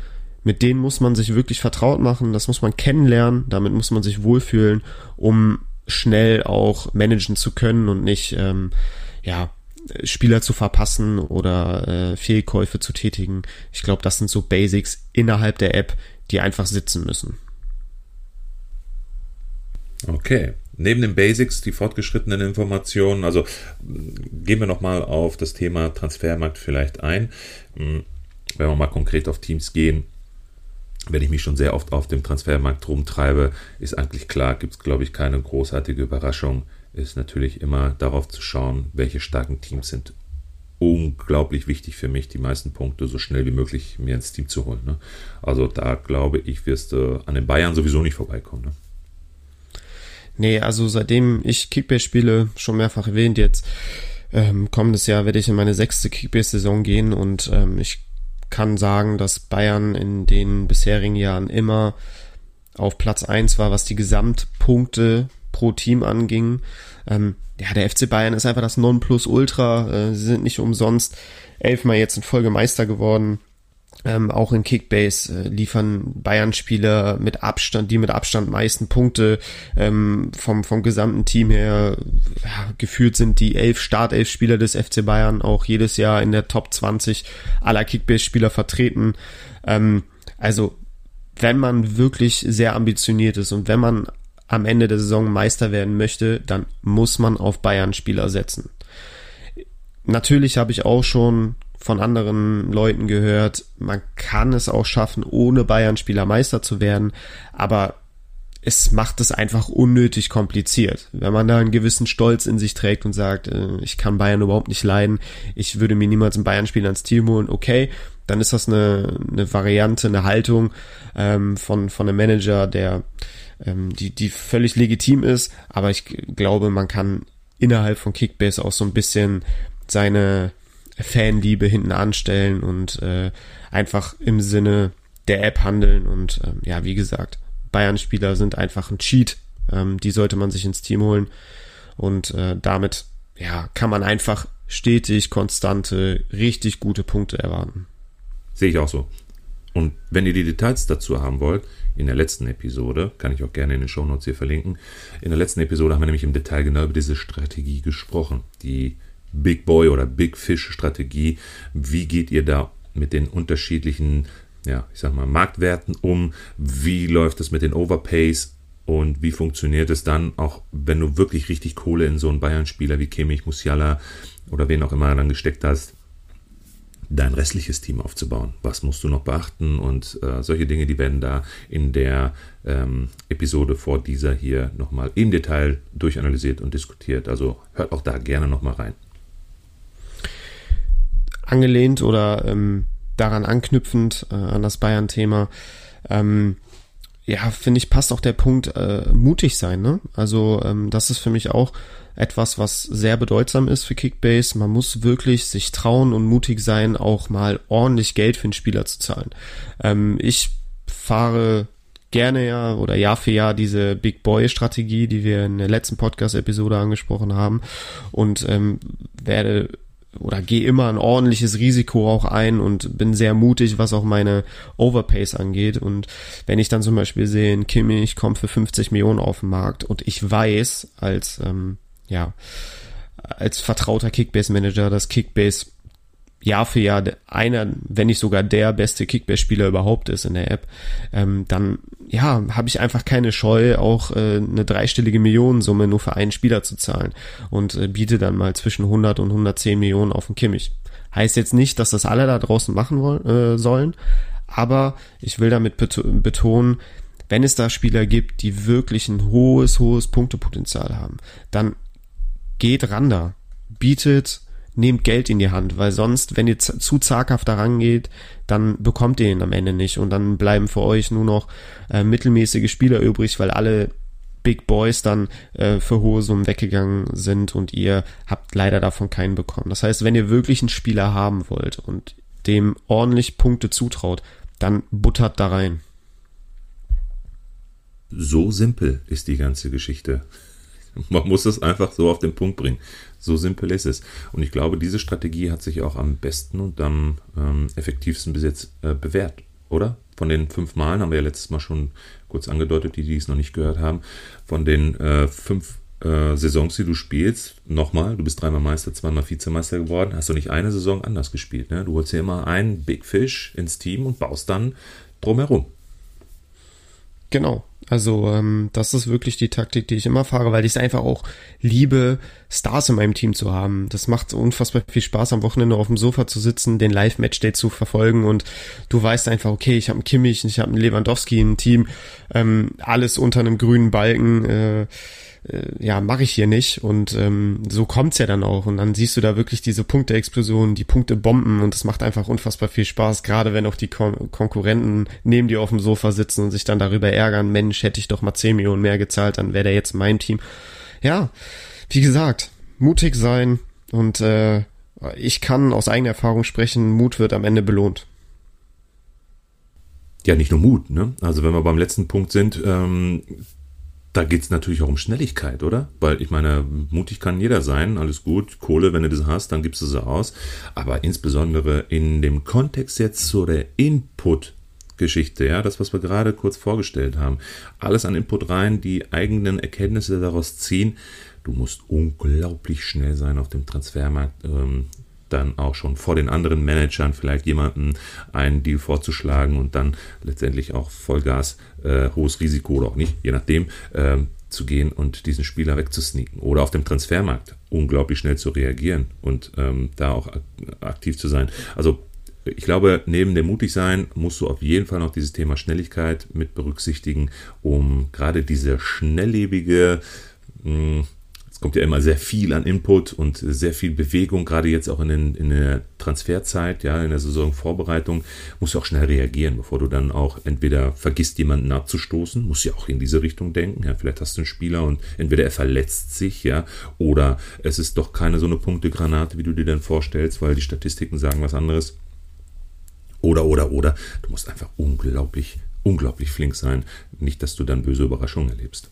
mit denen muss man sich wirklich vertraut machen, das muss man kennenlernen, damit muss man sich wohlfühlen, um schnell auch managen zu können und nicht ähm, ja Spieler zu verpassen oder äh, Fehlkäufe zu tätigen. Ich glaube, das sind so Basics innerhalb der App, die einfach sitzen müssen. Okay. Neben den Basics, die fortgeschrittenen Informationen, also gehen wir nochmal auf das Thema Transfermarkt vielleicht ein. Hm, wenn wir mal konkret auf Teams gehen, wenn ich mich schon sehr oft auf dem Transfermarkt rumtreibe, ist eigentlich klar, gibt es, glaube ich, keine großartige Überraschung. Ist natürlich immer darauf zu schauen, welche starken Teams sind unglaublich wichtig für mich, die meisten Punkte so schnell wie möglich mir ins Team zu holen. Ne? Also da glaube ich, wirst du an den Bayern sowieso nicht vorbeikommen. Ne? Nee, also seitdem ich Kickbase spiele, schon mehrfach erwähnt jetzt, ähm, kommendes Jahr werde ich in meine sechste Kickbase-Saison gehen und ähm, ich kann sagen, dass Bayern in den bisherigen Jahren immer auf Platz eins war, was die Gesamtpunkte pro Team anging. Ähm, ja, der FC Bayern ist einfach das Nonplusultra. Äh, sie sind nicht umsonst elfmal jetzt in Folge Meister geworden. Ähm, auch in Kickbase äh, liefern Bayern-Spieler mit Abstand, die mit Abstand meisten Punkte ähm, vom, vom gesamten Team her. Ja, gefühlt sind die elf Startelf-Spieler des FC Bayern auch jedes Jahr in der Top 20 aller Kickbase-Spieler vertreten. Ähm, also, wenn man wirklich sehr ambitioniert ist und wenn man am Ende der Saison Meister werden möchte, dann muss man auf Bayern-Spieler setzen. Natürlich habe ich auch schon von anderen Leuten gehört, man kann es auch schaffen, ohne Bayern-Spieler Meister zu werden, aber es macht es einfach unnötig kompliziert. Wenn man da einen gewissen Stolz in sich trägt und sagt, äh, ich kann Bayern überhaupt nicht leiden, ich würde mir niemals einen Bayern-Spieler ans Team holen, okay, dann ist das eine, eine Variante, eine Haltung ähm, von, von einem Manager, der ähm, die, die völlig legitim ist, aber ich glaube, man kann innerhalb von Kickbase auch so ein bisschen seine Fanliebe hinten anstellen und äh, einfach im Sinne der App handeln. Und ähm, ja, wie gesagt, Bayern-Spieler sind einfach ein Cheat. Ähm, die sollte man sich ins Team holen. Und äh, damit ja, kann man einfach stetig, konstante, richtig gute Punkte erwarten. Sehe ich auch so. Und wenn ihr die Details dazu haben wollt, in der letzten Episode, kann ich auch gerne in den Shownotes hier verlinken, in der letzten Episode haben wir nämlich im Detail genau über diese Strategie gesprochen, die Big Boy oder Big Fish Strategie. Wie geht ihr da mit den unterschiedlichen, ja, ich sag mal, Marktwerten um? Wie läuft es mit den Overpays? Und wie funktioniert es dann, auch wenn du wirklich richtig Kohle in so einen Bayern-Spieler wie Kimmich, Musiala oder wen auch immer dann gesteckt hast, dein restliches Team aufzubauen. Was musst du noch beachten? Und äh, solche Dinge, die werden da in der ähm, Episode vor dieser hier nochmal im Detail durchanalysiert und diskutiert. Also hört auch da gerne nochmal rein. Angelehnt oder ähm, daran anknüpfend äh, an das Bayern-Thema, ähm, ja, finde ich, passt auch der Punkt äh, mutig sein. Ne? Also ähm, das ist für mich auch etwas, was sehr bedeutsam ist für Kickbase. Man muss wirklich sich trauen und mutig sein, auch mal ordentlich Geld für einen Spieler zu zahlen. Ähm, ich fahre gerne ja oder Jahr für Jahr diese Big Boy Strategie, die wir in der letzten Podcast-Episode angesprochen haben und ähm, werde oder gehe immer ein ordentliches Risiko auch ein und bin sehr mutig, was auch meine Overpays angeht. Und wenn ich dann zum Beispiel sehe, Kimmich kommt für 50 Millionen auf den Markt und ich weiß als, ähm, ja, als vertrauter Kickbase-Manager, dass Kickbase Jahr für Jahr einer, wenn nicht sogar der beste Kickbase-Spieler überhaupt ist in der App, ähm, dann ja, habe ich einfach keine Scheu, auch äh, eine dreistellige Millionensumme nur für einen Spieler zu zahlen und äh, biete dann mal zwischen 100 und 110 Millionen auf den Kimmich. Heißt jetzt nicht, dass das alle da draußen machen wollen, äh, sollen, aber ich will damit betonen, wenn es da Spieler gibt, die wirklich ein hohes, hohes Punktepotenzial haben, dann geht ran da, bietet nehmt Geld in die Hand, weil sonst, wenn ihr zu zaghaft daran geht, dann bekommt ihr ihn am Ende nicht und dann bleiben für euch nur noch äh, mittelmäßige Spieler übrig, weil alle Big Boys dann äh, für hohe Summen weggegangen sind und ihr habt leider davon keinen bekommen. Das heißt, wenn ihr wirklich einen Spieler haben wollt und dem ordentlich Punkte zutraut, dann buttert da rein. So simpel ist die ganze Geschichte. Man muss es einfach so auf den Punkt bringen. So simpel ist es. Und ich glaube, diese Strategie hat sich auch am besten und am ähm, effektivsten bis jetzt äh, bewährt, oder? Von den fünf Malen haben wir ja letztes Mal schon kurz angedeutet, die, die es noch nicht gehört haben. Von den äh, fünf äh, Saisons, die du spielst, nochmal, du bist dreimal Meister, zweimal Vizemeister geworden, hast du nicht eine Saison anders gespielt. Ne? Du holst dir immer einen Big Fish ins Team und baust dann drumherum. Genau. Also ähm, das ist wirklich die Taktik, die ich immer fahre, weil ich es einfach auch liebe, Stars in meinem Team zu haben. Das macht unfassbar viel Spaß, am Wochenende auf dem Sofa zu sitzen, den Live-Matchday zu verfolgen und du weißt einfach, okay, ich habe einen Kimmich, ich habe einen Lewandowski im Team, ähm, alles unter einem grünen Balken. Äh, ja, mache ich hier nicht. Und ähm, so kommt's ja dann auch. Und dann siehst du da wirklich diese Punkte-Explosionen, die Punkte-Bomben und es macht einfach unfassbar viel Spaß, gerade wenn auch die Kon Konkurrenten neben dir auf dem Sofa sitzen und sich dann darüber ärgern, Mensch, hätte ich doch mal 10 Millionen mehr gezahlt, dann wäre der jetzt mein Team. Ja, wie gesagt, mutig sein und äh, ich kann aus eigener Erfahrung sprechen, Mut wird am Ende belohnt ja nicht nur Mut, ne? Also wenn wir beim letzten Punkt sind, ähm, da geht es natürlich auch um Schnelligkeit, oder? Weil ich meine, mutig kann jeder sein, alles gut, Kohle, wenn du das hast, dann gibst du sie aus. Aber insbesondere in dem Kontext jetzt zu der Input Geschichte, ja, das, was wir gerade kurz vorgestellt haben. Alles an Input rein, die eigenen Erkenntnisse daraus ziehen. Du musst unglaublich schnell sein auf dem Transfermarkt. Ähm, dann auch schon vor den anderen Managern vielleicht jemanden einen Deal vorzuschlagen und dann letztendlich auch Vollgas, äh, hohes Risiko oder auch nicht, je nachdem, äh, zu gehen und diesen Spieler wegzusneaken. Oder auf dem Transfermarkt unglaublich schnell zu reagieren und ähm, da auch aktiv zu sein. Also ich glaube, neben dem Mutigsein musst du auf jeden Fall noch dieses Thema Schnelligkeit mit berücksichtigen, um gerade diese schnelllebige, mh, hm, es kommt ja immer sehr viel an Input und sehr viel Bewegung, gerade jetzt auch in, den, in der Transferzeit, ja, in der Saisonvorbereitung, musst du auch schnell reagieren, bevor du dann auch entweder vergisst, jemanden abzustoßen, musst ja auch in diese Richtung denken, ja, vielleicht hast du einen Spieler und entweder er verletzt sich, ja, oder es ist doch keine so eine Punktegranate, wie du dir dann vorstellst, weil die Statistiken sagen was anderes. Oder, oder, oder, du musst einfach unglaublich, unglaublich flink sein, nicht, dass du dann böse Überraschungen erlebst.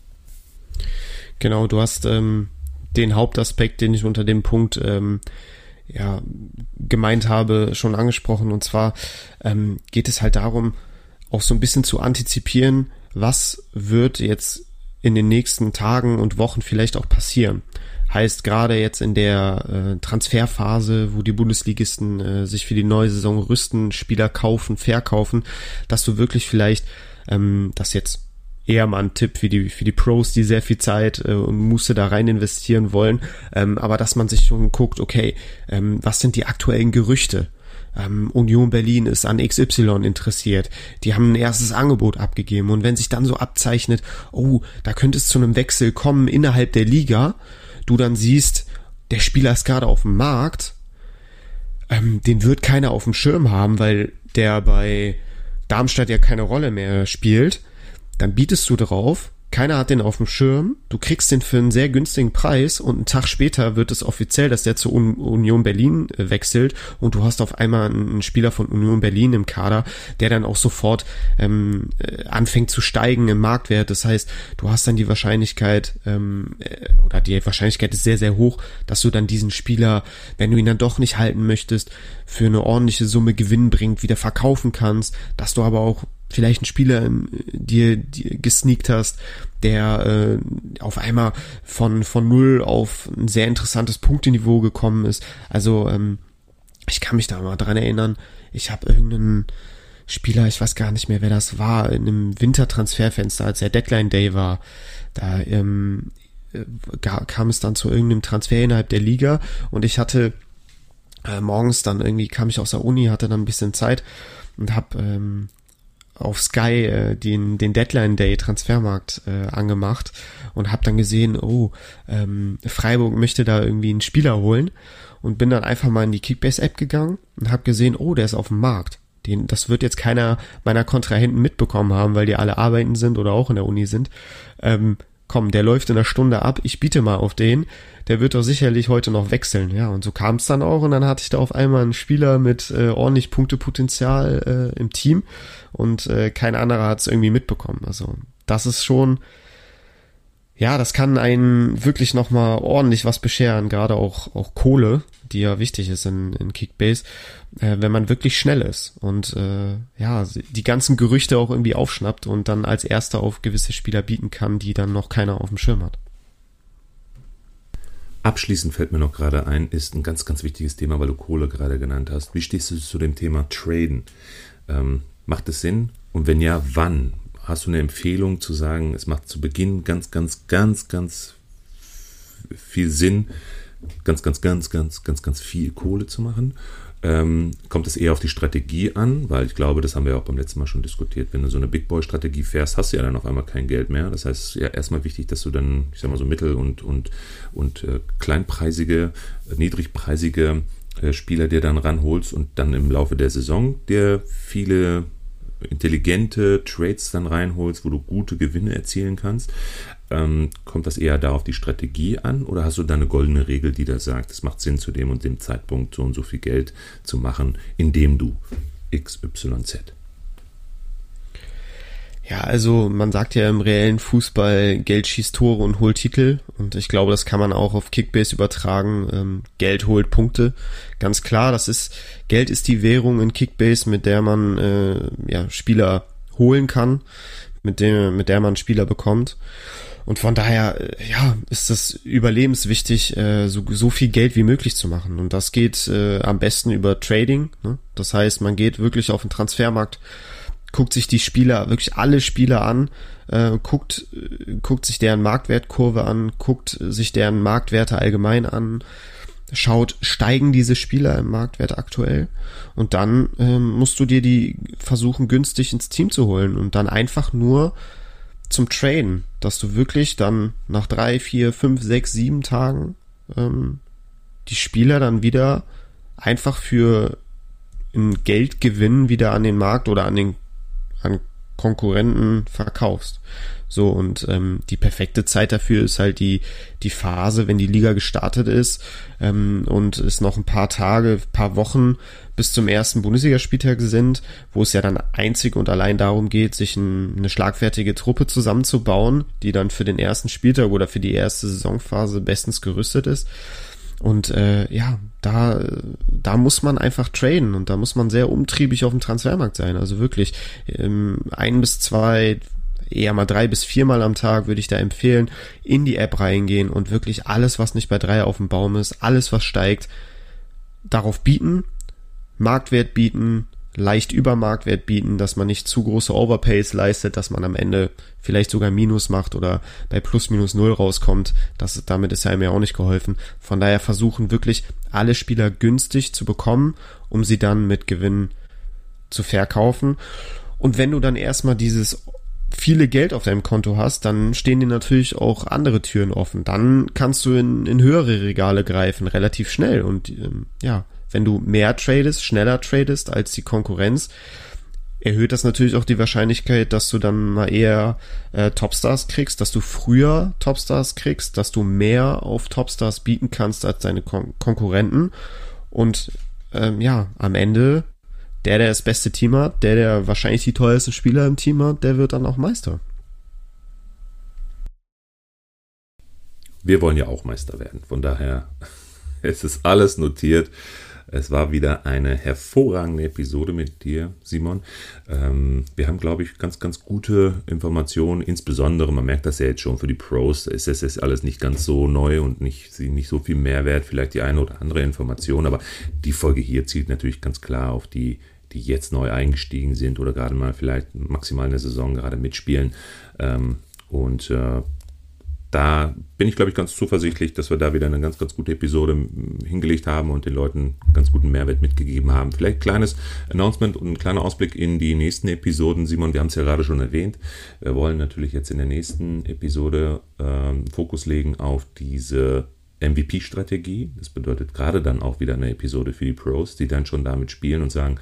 Genau, du hast ähm, den Hauptaspekt, den ich unter dem Punkt ähm, ja, gemeint habe, schon angesprochen. Und zwar ähm, geht es halt darum, auch so ein bisschen zu antizipieren, was wird jetzt in den nächsten Tagen und Wochen vielleicht auch passieren. Heißt gerade jetzt in der äh, Transferphase, wo die Bundesligisten äh, sich für die neue Saison rüsten, Spieler kaufen, verkaufen, dass du wirklich vielleicht ähm, das jetzt eher mal ein Tipp für die, für die Pros, die sehr viel Zeit äh, und Muße da rein investieren wollen. Ähm, aber dass man sich schon guckt, okay, ähm, was sind die aktuellen Gerüchte? Ähm, Union Berlin ist an XY interessiert. Die haben ein erstes Angebot abgegeben. Und wenn sich dann so abzeichnet, oh, da könnte es zu einem Wechsel kommen innerhalb der Liga, du dann siehst, der Spieler ist gerade auf dem Markt, ähm, den wird keiner auf dem Schirm haben, weil der bei Darmstadt ja keine Rolle mehr spielt. Dann bietest du drauf, keiner hat den auf dem Schirm, du kriegst den für einen sehr günstigen Preis und einen Tag später wird es offiziell, dass der zur Union Berlin äh, wechselt und du hast auf einmal einen Spieler von Union Berlin im Kader, der dann auch sofort ähm, äh, anfängt zu steigen im Marktwert. Das heißt, du hast dann die Wahrscheinlichkeit, ähm, äh, oder die Wahrscheinlichkeit ist sehr, sehr hoch, dass du dann diesen Spieler, wenn du ihn dann doch nicht halten möchtest, für eine ordentliche Summe Gewinn bringt, wieder verkaufen kannst, dass du aber auch vielleicht einen Spieler ähm, dir, dir gesneakt hast, der äh, auf einmal von, von null auf ein sehr interessantes Punkteniveau gekommen ist. Also ähm, ich kann mich da mal dran erinnern, ich habe irgendeinen Spieler, ich weiß gar nicht mehr, wer das war, in einem Wintertransferfenster, als der Deadline Day war, da ähm, äh, kam es dann zu irgendeinem Transfer innerhalb der Liga und ich hatte äh, morgens dann irgendwie, kam ich aus der Uni, hatte dann ein bisschen Zeit und habe ähm, auf Sky äh, den, den Deadline Day Transfermarkt äh, angemacht und habe dann gesehen, oh, ähm, Freiburg möchte da irgendwie einen Spieler holen und bin dann einfach mal in die Kickbase App gegangen und habe gesehen, oh, der ist auf dem Markt. Den, das wird jetzt keiner meiner Kontrahenten mitbekommen haben, weil die alle arbeiten sind oder auch in der Uni sind. Ähm, komm, der läuft in einer Stunde ab, ich biete mal auf den, der wird doch sicherlich heute noch wechseln. Ja, und so kam es dann auch und dann hatte ich da auf einmal einen Spieler mit äh, ordentlich Punktepotenzial äh, im Team und äh, kein anderer hat es irgendwie mitbekommen. Also das ist schon, ja, das kann einen wirklich nochmal ordentlich was bescheren, gerade auch, auch Kohle, die ja wichtig ist in, in Kickbase, äh, wenn man wirklich schnell ist und äh, ja, die ganzen Gerüchte auch irgendwie aufschnappt und dann als erster auf gewisse Spieler bieten kann, die dann noch keiner auf dem Schirm hat. Abschließend fällt mir noch gerade ein, ist ein ganz, ganz wichtiges Thema, weil du Kohle gerade genannt hast. Wie stehst du zu dem Thema Traden? Ähm, macht es Sinn? Und wenn ja, wann? Hast du eine Empfehlung zu sagen, es macht zu Beginn ganz, ganz, ganz, ganz viel Sinn, ganz, ganz, ganz, ganz, ganz, ganz viel Kohle zu machen? ähm, kommt es eher auf die Strategie an, weil ich glaube, das haben wir auch beim letzten Mal schon diskutiert. Wenn du so eine Big Boy-Strategie fährst, hast du ja dann auf einmal kein Geld mehr. Das heißt, ja, erstmal wichtig, dass du dann, ich sag mal, so mittel- und, und, und äh, kleinpreisige, äh, niedrigpreisige äh, Spieler dir dann ranholst und dann im Laufe der Saison dir viele intelligente Trades dann reinholst, wo du gute Gewinne erzielen kannst. Ähm, kommt das eher da auf die Strategie an oder hast du da eine goldene Regel, die da sagt, es macht Sinn, zu dem und dem Zeitpunkt so und so viel Geld zu machen, indem du XYZ? Ja, also man sagt ja im reellen Fußball, Geld schießt Tore und holt Titel. Und ich glaube, das kann man auch auf Kickbase übertragen. Ähm, Geld holt Punkte. Ganz klar, das ist, Geld ist die Währung in Kickbase, mit der man äh, ja, Spieler holen kann, mit dem, mit der man Spieler bekommt. Und von daher, äh, ja, ist das überlebenswichtig, äh, so, so viel Geld wie möglich zu machen. Und das geht äh, am besten über Trading. Ne? Das heißt, man geht wirklich auf den Transfermarkt, guckt sich die Spieler, wirklich alle Spieler an, äh, guckt, guckt sich deren Marktwertkurve an, guckt sich deren Marktwerte allgemein an, schaut, steigen diese Spieler im Marktwert aktuell? Und dann ähm, musst du dir die versuchen günstig ins Team zu holen und dann einfach nur zum Traden, dass du wirklich dann nach drei, vier, fünf, sechs, sieben Tagen ähm, die Spieler dann wieder einfach für einen Geldgewinn wieder an den Markt oder an den an Konkurrenten verkaufst. So, und ähm, die perfekte Zeit dafür ist halt die, die Phase, wenn die Liga gestartet ist ähm, und es noch ein paar Tage, paar Wochen bis zum ersten Bundesligaspieltag sind, wo es ja dann einzig und allein darum geht, sich ein, eine schlagfertige Truppe zusammenzubauen, die dann für den ersten Spieltag oder für die erste Saisonphase bestens gerüstet ist. Und äh, ja, da, da muss man einfach traden und da muss man sehr umtriebig auf dem Transfermarkt sein. Also wirklich ähm, ein bis zwei, eher mal drei bis viermal am Tag würde ich da empfehlen, in die App reingehen und wirklich alles, was nicht bei drei auf dem Baum ist, alles, was steigt, darauf bieten, Marktwert bieten, leicht über Marktwert bieten, dass man nicht zu große Overpays leistet, dass man am Ende vielleicht sogar Minus macht oder bei plus minus null rauskommt. Das, damit ist ja einem ja auch nicht geholfen. Von daher versuchen wirklich alle Spieler günstig zu bekommen, um sie dann mit Gewinn zu verkaufen. Und wenn du dann erstmal dieses viele Geld auf deinem Konto hast, dann stehen dir natürlich auch andere Türen offen. Dann kannst du in, in höhere Regale greifen, relativ schnell. Und ähm, ja, wenn du mehr tradest, schneller tradest als die Konkurrenz, erhöht das natürlich auch die Wahrscheinlichkeit, dass du dann mal eher äh, Topstars kriegst, dass du früher Topstars kriegst, dass du mehr auf Topstars bieten kannst als deine Kon Konkurrenten. Und ähm, ja, am Ende, der, der das beste Team hat, der, der wahrscheinlich die teuersten Spieler im Team hat, der wird dann auch Meister. Wir wollen ja auch Meister werden. Von daher, es ist alles notiert. Es war wieder eine hervorragende Episode mit dir, Simon. Ähm, wir haben, glaube ich, ganz, ganz gute Informationen. Insbesondere, man merkt das ja jetzt schon für die Pros, ist es jetzt alles nicht ganz so neu und nicht, nicht so viel Mehrwert, vielleicht die eine oder andere Information. Aber die Folge hier zielt natürlich ganz klar auf die die jetzt neu eingestiegen sind oder gerade mal vielleicht maximal eine Saison gerade mitspielen. Ähm, und äh, da bin ich, glaube ich, ganz zuversichtlich, dass wir da wieder eine ganz, ganz gute Episode hingelegt haben und den Leuten ganz guten Mehrwert mitgegeben haben. Vielleicht ein kleines Announcement und ein kleiner Ausblick in die nächsten Episoden. Simon, wir haben es ja gerade schon erwähnt. Wir wollen natürlich jetzt in der nächsten Episode ähm, Fokus legen auf diese MVP-Strategie. Das bedeutet gerade dann auch wieder eine Episode für die Pros, die dann schon damit spielen und sagen,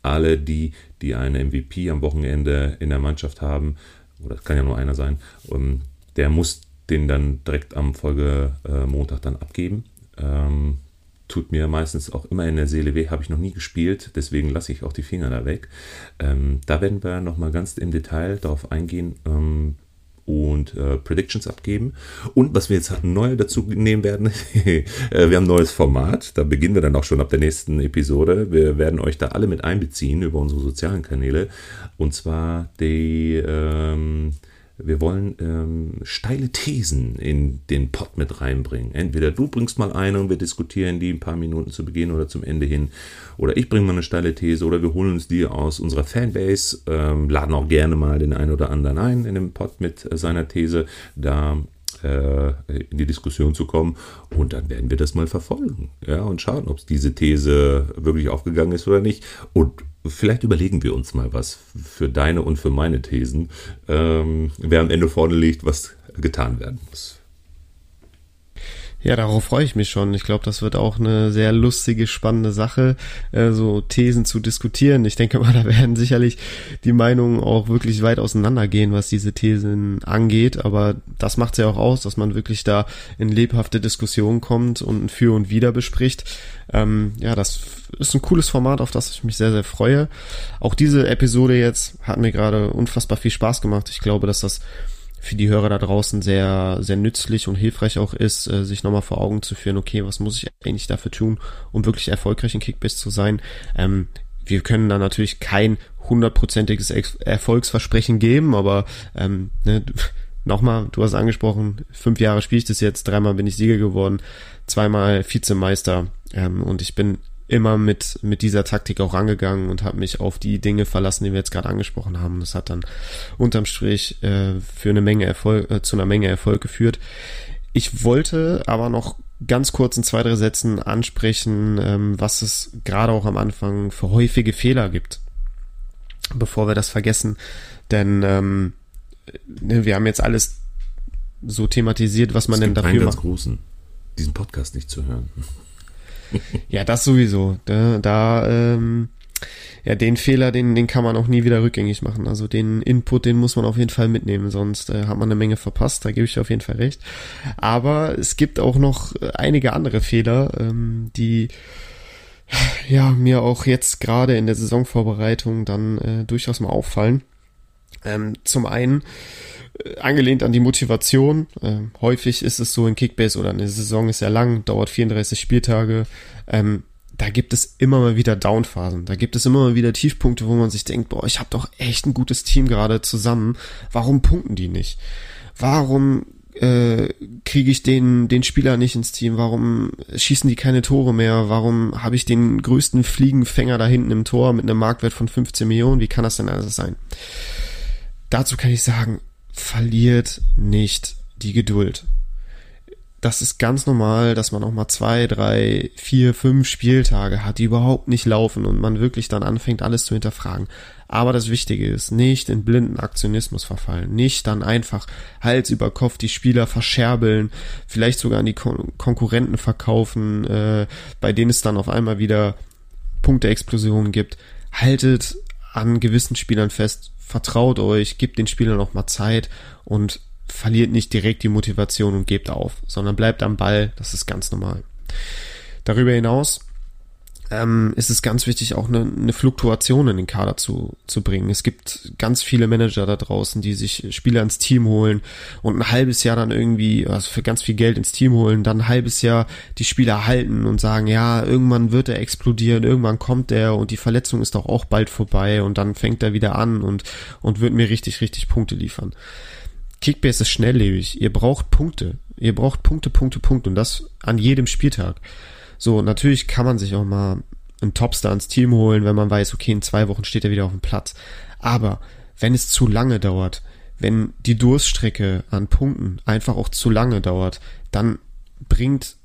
alle die, die eine MVP am Wochenende in der Mannschaft haben, oder es kann ja nur einer sein, ähm, der muss den dann direkt am Folgemontag dann abgeben. Ähm, tut mir meistens auch immer in der Seele weh, habe ich noch nie gespielt, deswegen lasse ich auch die Finger da weg. Ähm, da werden wir nochmal ganz im Detail darauf eingehen ähm, und äh, Predictions abgeben. Und was wir jetzt neu dazu nehmen werden, äh, wir haben ein neues Format, da beginnen wir dann auch schon ab der nächsten Episode. Wir werden euch da alle mit einbeziehen über unsere sozialen Kanäle und zwar die ähm, wir wollen ähm, steile Thesen in den Pod mit reinbringen. Entweder du bringst mal eine und wir diskutieren die ein paar Minuten zu Beginn oder zum Ende hin. Oder ich bringe mal eine steile These oder wir holen uns die aus unserer Fanbase, ähm, laden auch gerne mal den einen oder anderen ein in den Pod mit äh, seiner These. Da äh, in die Diskussion zu kommen und dann werden wir das mal verfolgen ja, und schauen, ob diese These wirklich aufgegangen ist oder nicht. Und vielleicht überlegen wir uns mal was für deine und für meine Thesen, ähm, wer am Ende vorne liegt, was getan werden muss. Ja, darauf freue ich mich schon. Ich glaube, das wird auch eine sehr lustige, spannende Sache, äh, so Thesen zu diskutieren. Ich denke mal, da werden sicherlich die Meinungen auch wirklich weit auseinandergehen, was diese Thesen angeht. Aber das macht es ja auch aus, dass man wirklich da in lebhafte Diskussionen kommt und ein Für und Wider bespricht. Ähm, ja, das ist ein cooles Format, auf das ich mich sehr, sehr freue. Auch diese Episode jetzt hat mir gerade unfassbar viel Spaß gemacht. Ich glaube, dass das für die Hörer da draußen sehr, sehr nützlich und hilfreich auch ist, äh, sich nochmal vor Augen zu führen, okay, was muss ich eigentlich dafür tun, um wirklich erfolgreich in Kickbase zu sein. Ähm, wir können da natürlich kein hundertprozentiges Erfolgsversprechen geben, aber ähm, ne, nochmal, du hast angesprochen, fünf Jahre spiele ich das jetzt, dreimal bin ich Sieger geworden, zweimal Vizemeister ähm, und ich bin immer mit, mit dieser Taktik auch rangegangen und habe mich auf die Dinge verlassen, die wir jetzt gerade angesprochen haben. Das hat dann unterm Strich äh, für eine Menge Erfolg, äh, zu einer Menge Erfolg geführt. Ich wollte aber noch ganz kurz in zwei, drei Sätzen ansprechen, ähm, was es gerade auch am Anfang für häufige Fehler gibt, bevor wir das vergessen. Denn ähm, ne, wir haben jetzt alles so thematisiert, was man es denn dafür macht. diesen Podcast nicht zu hören ja, das sowieso. Da, da ähm, ja, den Fehler, den, den kann man auch nie wieder rückgängig machen. Also den Input, den muss man auf jeden Fall mitnehmen, sonst äh, hat man eine Menge verpasst, da gebe ich auf jeden Fall recht. Aber es gibt auch noch einige andere Fehler, ähm, die ja mir auch jetzt gerade in der Saisonvorbereitung dann äh, durchaus mal auffallen. Ähm, zum einen äh, angelehnt an die Motivation. Äh, häufig ist es so in Kickbase oder eine Saison ist ja lang, dauert 34 Spieltage. Ähm, da gibt es immer mal wieder Downphasen. Da gibt es immer mal wieder Tiefpunkte, wo man sich denkt, boah, ich habe doch echt ein gutes Team gerade zusammen. Warum punkten die nicht? Warum äh, kriege ich den, den Spieler nicht ins Team? Warum schießen die keine Tore mehr? Warum habe ich den größten Fliegenfänger da hinten im Tor mit einem Marktwert von 15 Millionen? Wie kann das denn alles sein? Dazu kann ich sagen, verliert nicht die Geduld. das ist ganz normal, dass man auch mal zwei, drei, vier, fünf Spieltage hat, die überhaupt nicht laufen und man wirklich dann anfängt, alles zu hinterfragen. Aber das Wichtige ist, nicht in blinden Aktionismus verfallen, nicht dann einfach Hals über Kopf die Spieler verscherbeln, vielleicht sogar an die Kon Konkurrenten verkaufen, äh, bei denen es dann auf einmal wieder Punkteexplosionen gibt. Haltet an gewissen Spielern fest, vertraut euch, gebt den Spielern noch mal Zeit und verliert nicht direkt die Motivation und gebt auf, sondern bleibt am Ball. Das ist ganz normal. Darüber hinaus ähm, ist es ganz wichtig, auch eine, eine Fluktuation in den Kader zu, zu bringen. Es gibt ganz viele Manager da draußen, die sich Spieler ins Team holen und ein halbes Jahr dann irgendwie, also für ganz viel Geld ins Team holen, dann ein halbes Jahr die Spieler halten und sagen, ja, irgendwann wird er explodieren, irgendwann kommt er und die Verletzung ist doch auch bald vorbei und dann fängt er wieder an und, und wird mir richtig, richtig Punkte liefern. Kickbase ist schnelllebig. Ihr braucht Punkte. Ihr braucht Punkte, Punkte, Punkte und das an jedem Spieltag. So, natürlich kann man sich auch mal einen Topstar ins Team holen, wenn man weiß, okay, in zwei Wochen steht er wieder auf dem Platz. Aber wenn es zu lange dauert, wenn die Durststrecke an Punkten einfach auch zu lange dauert, dann bringt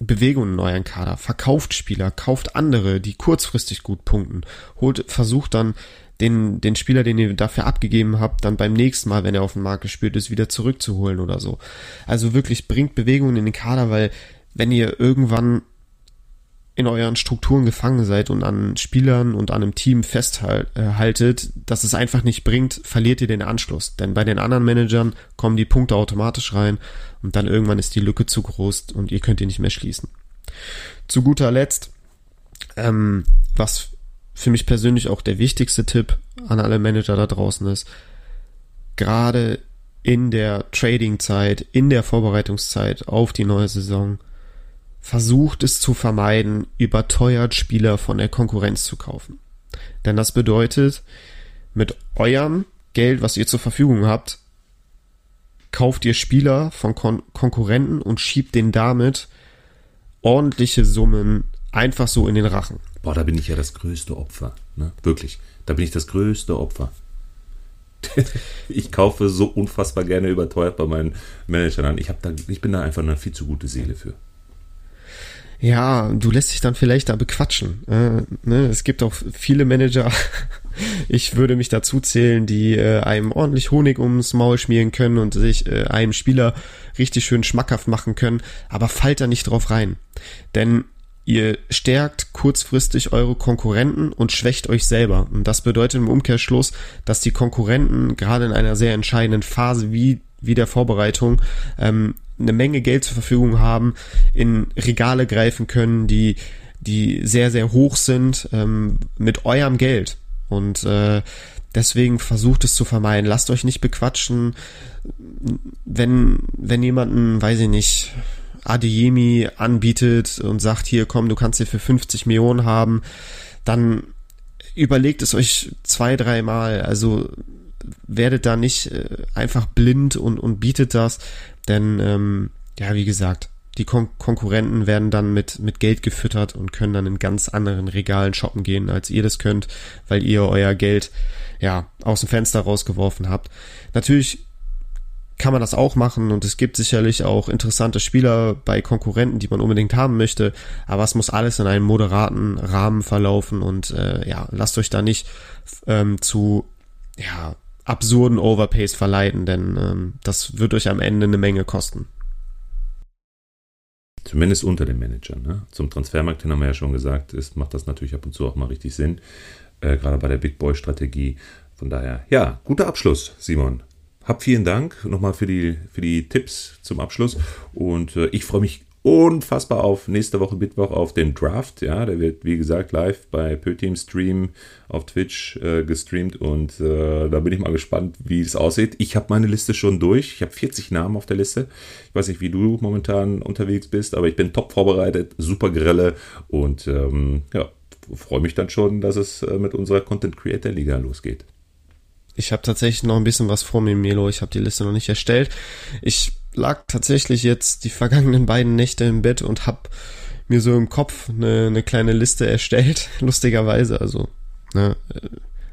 Bewegung in euren Kader, verkauft Spieler, kauft andere, die kurzfristig gut punkten, holt, versucht dann den, den Spieler, den ihr dafür abgegeben habt, dann beim nächsten Mal, wenn er auf den Markt gespielt ist, wieder zurückzuholen oder so. Also wirklich bringt Bewegungen in den Kader, weil wenn ihr irgendwann in euren Strukturen gefangen seid und an Spielern und an einem Team festhaltet, dass es einfach nicht bringt, verliert ihr den Anschluss. Denn bei den anderen Managern kommen die Punkte automatisch rein und dann irgendwann ist die Lücke zu groß und ihr könnt ihn nicht mehr schließen. Zu guter Letzt, ähm, was für mich persönlich auch der wichtigste Tipp an alle Manager da draußen ist, gerade in der Trading-Zeit, in der Vorbereitungszeit auf die neue Saison, versucht es zu vermeiden, überteuert Spieler von der Konkurrenz zu kaufen. Denn das bedeutet, mit eurem Geld, was ihr zur Verfügung habt, kauft ihr Spieler von Kon Konkurrenten und schiebt den damit ordentliche Summen einfach so in den Rachen. Boah, da bin ich ja das größte Opfer. Ne? Wirklich. Da bin ich das größte Opfer. ich kaufe so unfassbar gerne überteuert bei meinen Managern an. Ich, da, ich bin da einfach eine viel zu gute Seele für. Ja, du lässt dich dann vielleicht da bequatschen. Äh, ne? Es gibt auch viele Manager, ich würde mich dazu zählen, die äh, einem ordentlich Honig ums Maul schmieren können und sich äh, einem Spieler richtig schön schmackhaft machen können, aber fallt da nicht drauf rein. Denn Ihr stärkt kurzfristig eure Konkurrenten und schwächt euch selber. Und das bedeutet im Umkehrschluss, dass die Konkurrenten gerade in einer sehr entscheidenden Phase wie, wie der Vorbereitung ähm, eine Menge Geld zur Verfügung haben, in Regale greifen können, die, die sehr, sehr hoch sind ähm, mit eurem Geld. Und äh, deswegen versucht es zu vermeiden. Lasst euch nicht bequatschen, wenn, wenn jemanden, weiß ich nicht, Adeyemi anbietet und sagt, hier komm, du kannst hier für 50 Millionen haben, dann überlegt es euch zwei, dreimal. Also werdet da nicht äh, einfach blind und, und bietet das, denn ähm, ja, wie gesagt, die Kon Konkurrenten werden dann mit, mit Geld gefüttert und können dann in ganz anderen Regalen shoppen gehen, als ihr das könnt, weil ihr euer Geld ja aus dem Fenster rausgeworfen habt. Natürlich kann man das auch machen und es gibt sicherlich auch interessante Spieler bei Konkurrenten, die man unbedingt haben möchte, aber es muss alles in einem moderaten Rahmen verlaufen und äh, ja, lasst euch da nicht ähm, zu ja, absurden Overpays verleiten, denn ähm, das wird euch am Ende eine Menge kosten. Zumindest unter den Managern. Ne? Zum Transfermarkt hin haben wir ja schon gesagt, ist, macht das natürlich ab und zu auch mal richtig Sinn, äh, gerade bei der Big Boy Strategie. Von daher, ja, guter Abschluss, Simon. Hab vielen Dank nochmal für die, für die Tipps zum Abschluss. Und äh, ich freue mich unfassbar auf nächste Woche Mittwoch auf den Draft. Ja, der wird wie gesagt live bei Pöteam Stream auf Twitch äh, gestreamt und äh, da bin ich mal gespannt, wie es aussieht. Ich habe meine Liste schon durch. Ich habe 40 Namen auf der Liste. Ich weiß nicht, wie du momentan unterwegs bist, aber ich bin top vorbereitet, super grelle und ähm, ja, freue mich dann schon, dass es äh, mit unserer Content Creator Liga losgeht. Ich habe tatsächlich noch ein bisschen was vor mir, Melo. Ich habe die Liste noch nicht erstellt. Ich lag tatsächlich jetzt die vergangenen beiden Nächte im Bett und habe mir so im Kopf eine, eine kleine Liste erstellt, lustigerweise. Also, ne,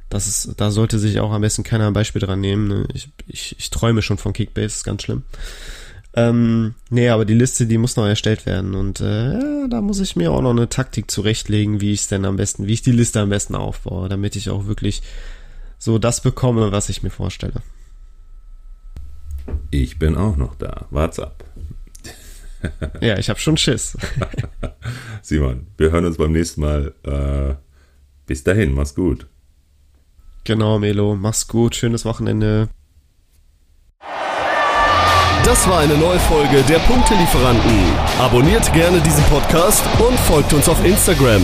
das ist, da sollte sich auch am besten keiner ein Beispiel dran nehmen. Ne? Ich, ich, ich träume schon von Kickbase, ist ganz schlimm. Ähm, nee, aber die Liste, die muss noch erstellt werden und äh, da muss ich mir auch noch eine Taktik zurechtlegen, wie ich es denn am besten, wie ich die Liste am besten aufbaue, damit ich auch wirklich so das bekomme, was ich mir vorstelle. Ich bin auch noch da. Wart's ab. ja, ich habe schon Schiss. Simon, wir hören uns beim nächsten Mal. Äh, bis dahin, mach's gut. Genau, Melo, mach's gut, schönes Wochenende. Das war eine neue Folge der Punktelieferanten. Abonniert gerne diesen Podcast und folgt uns auf Instagram.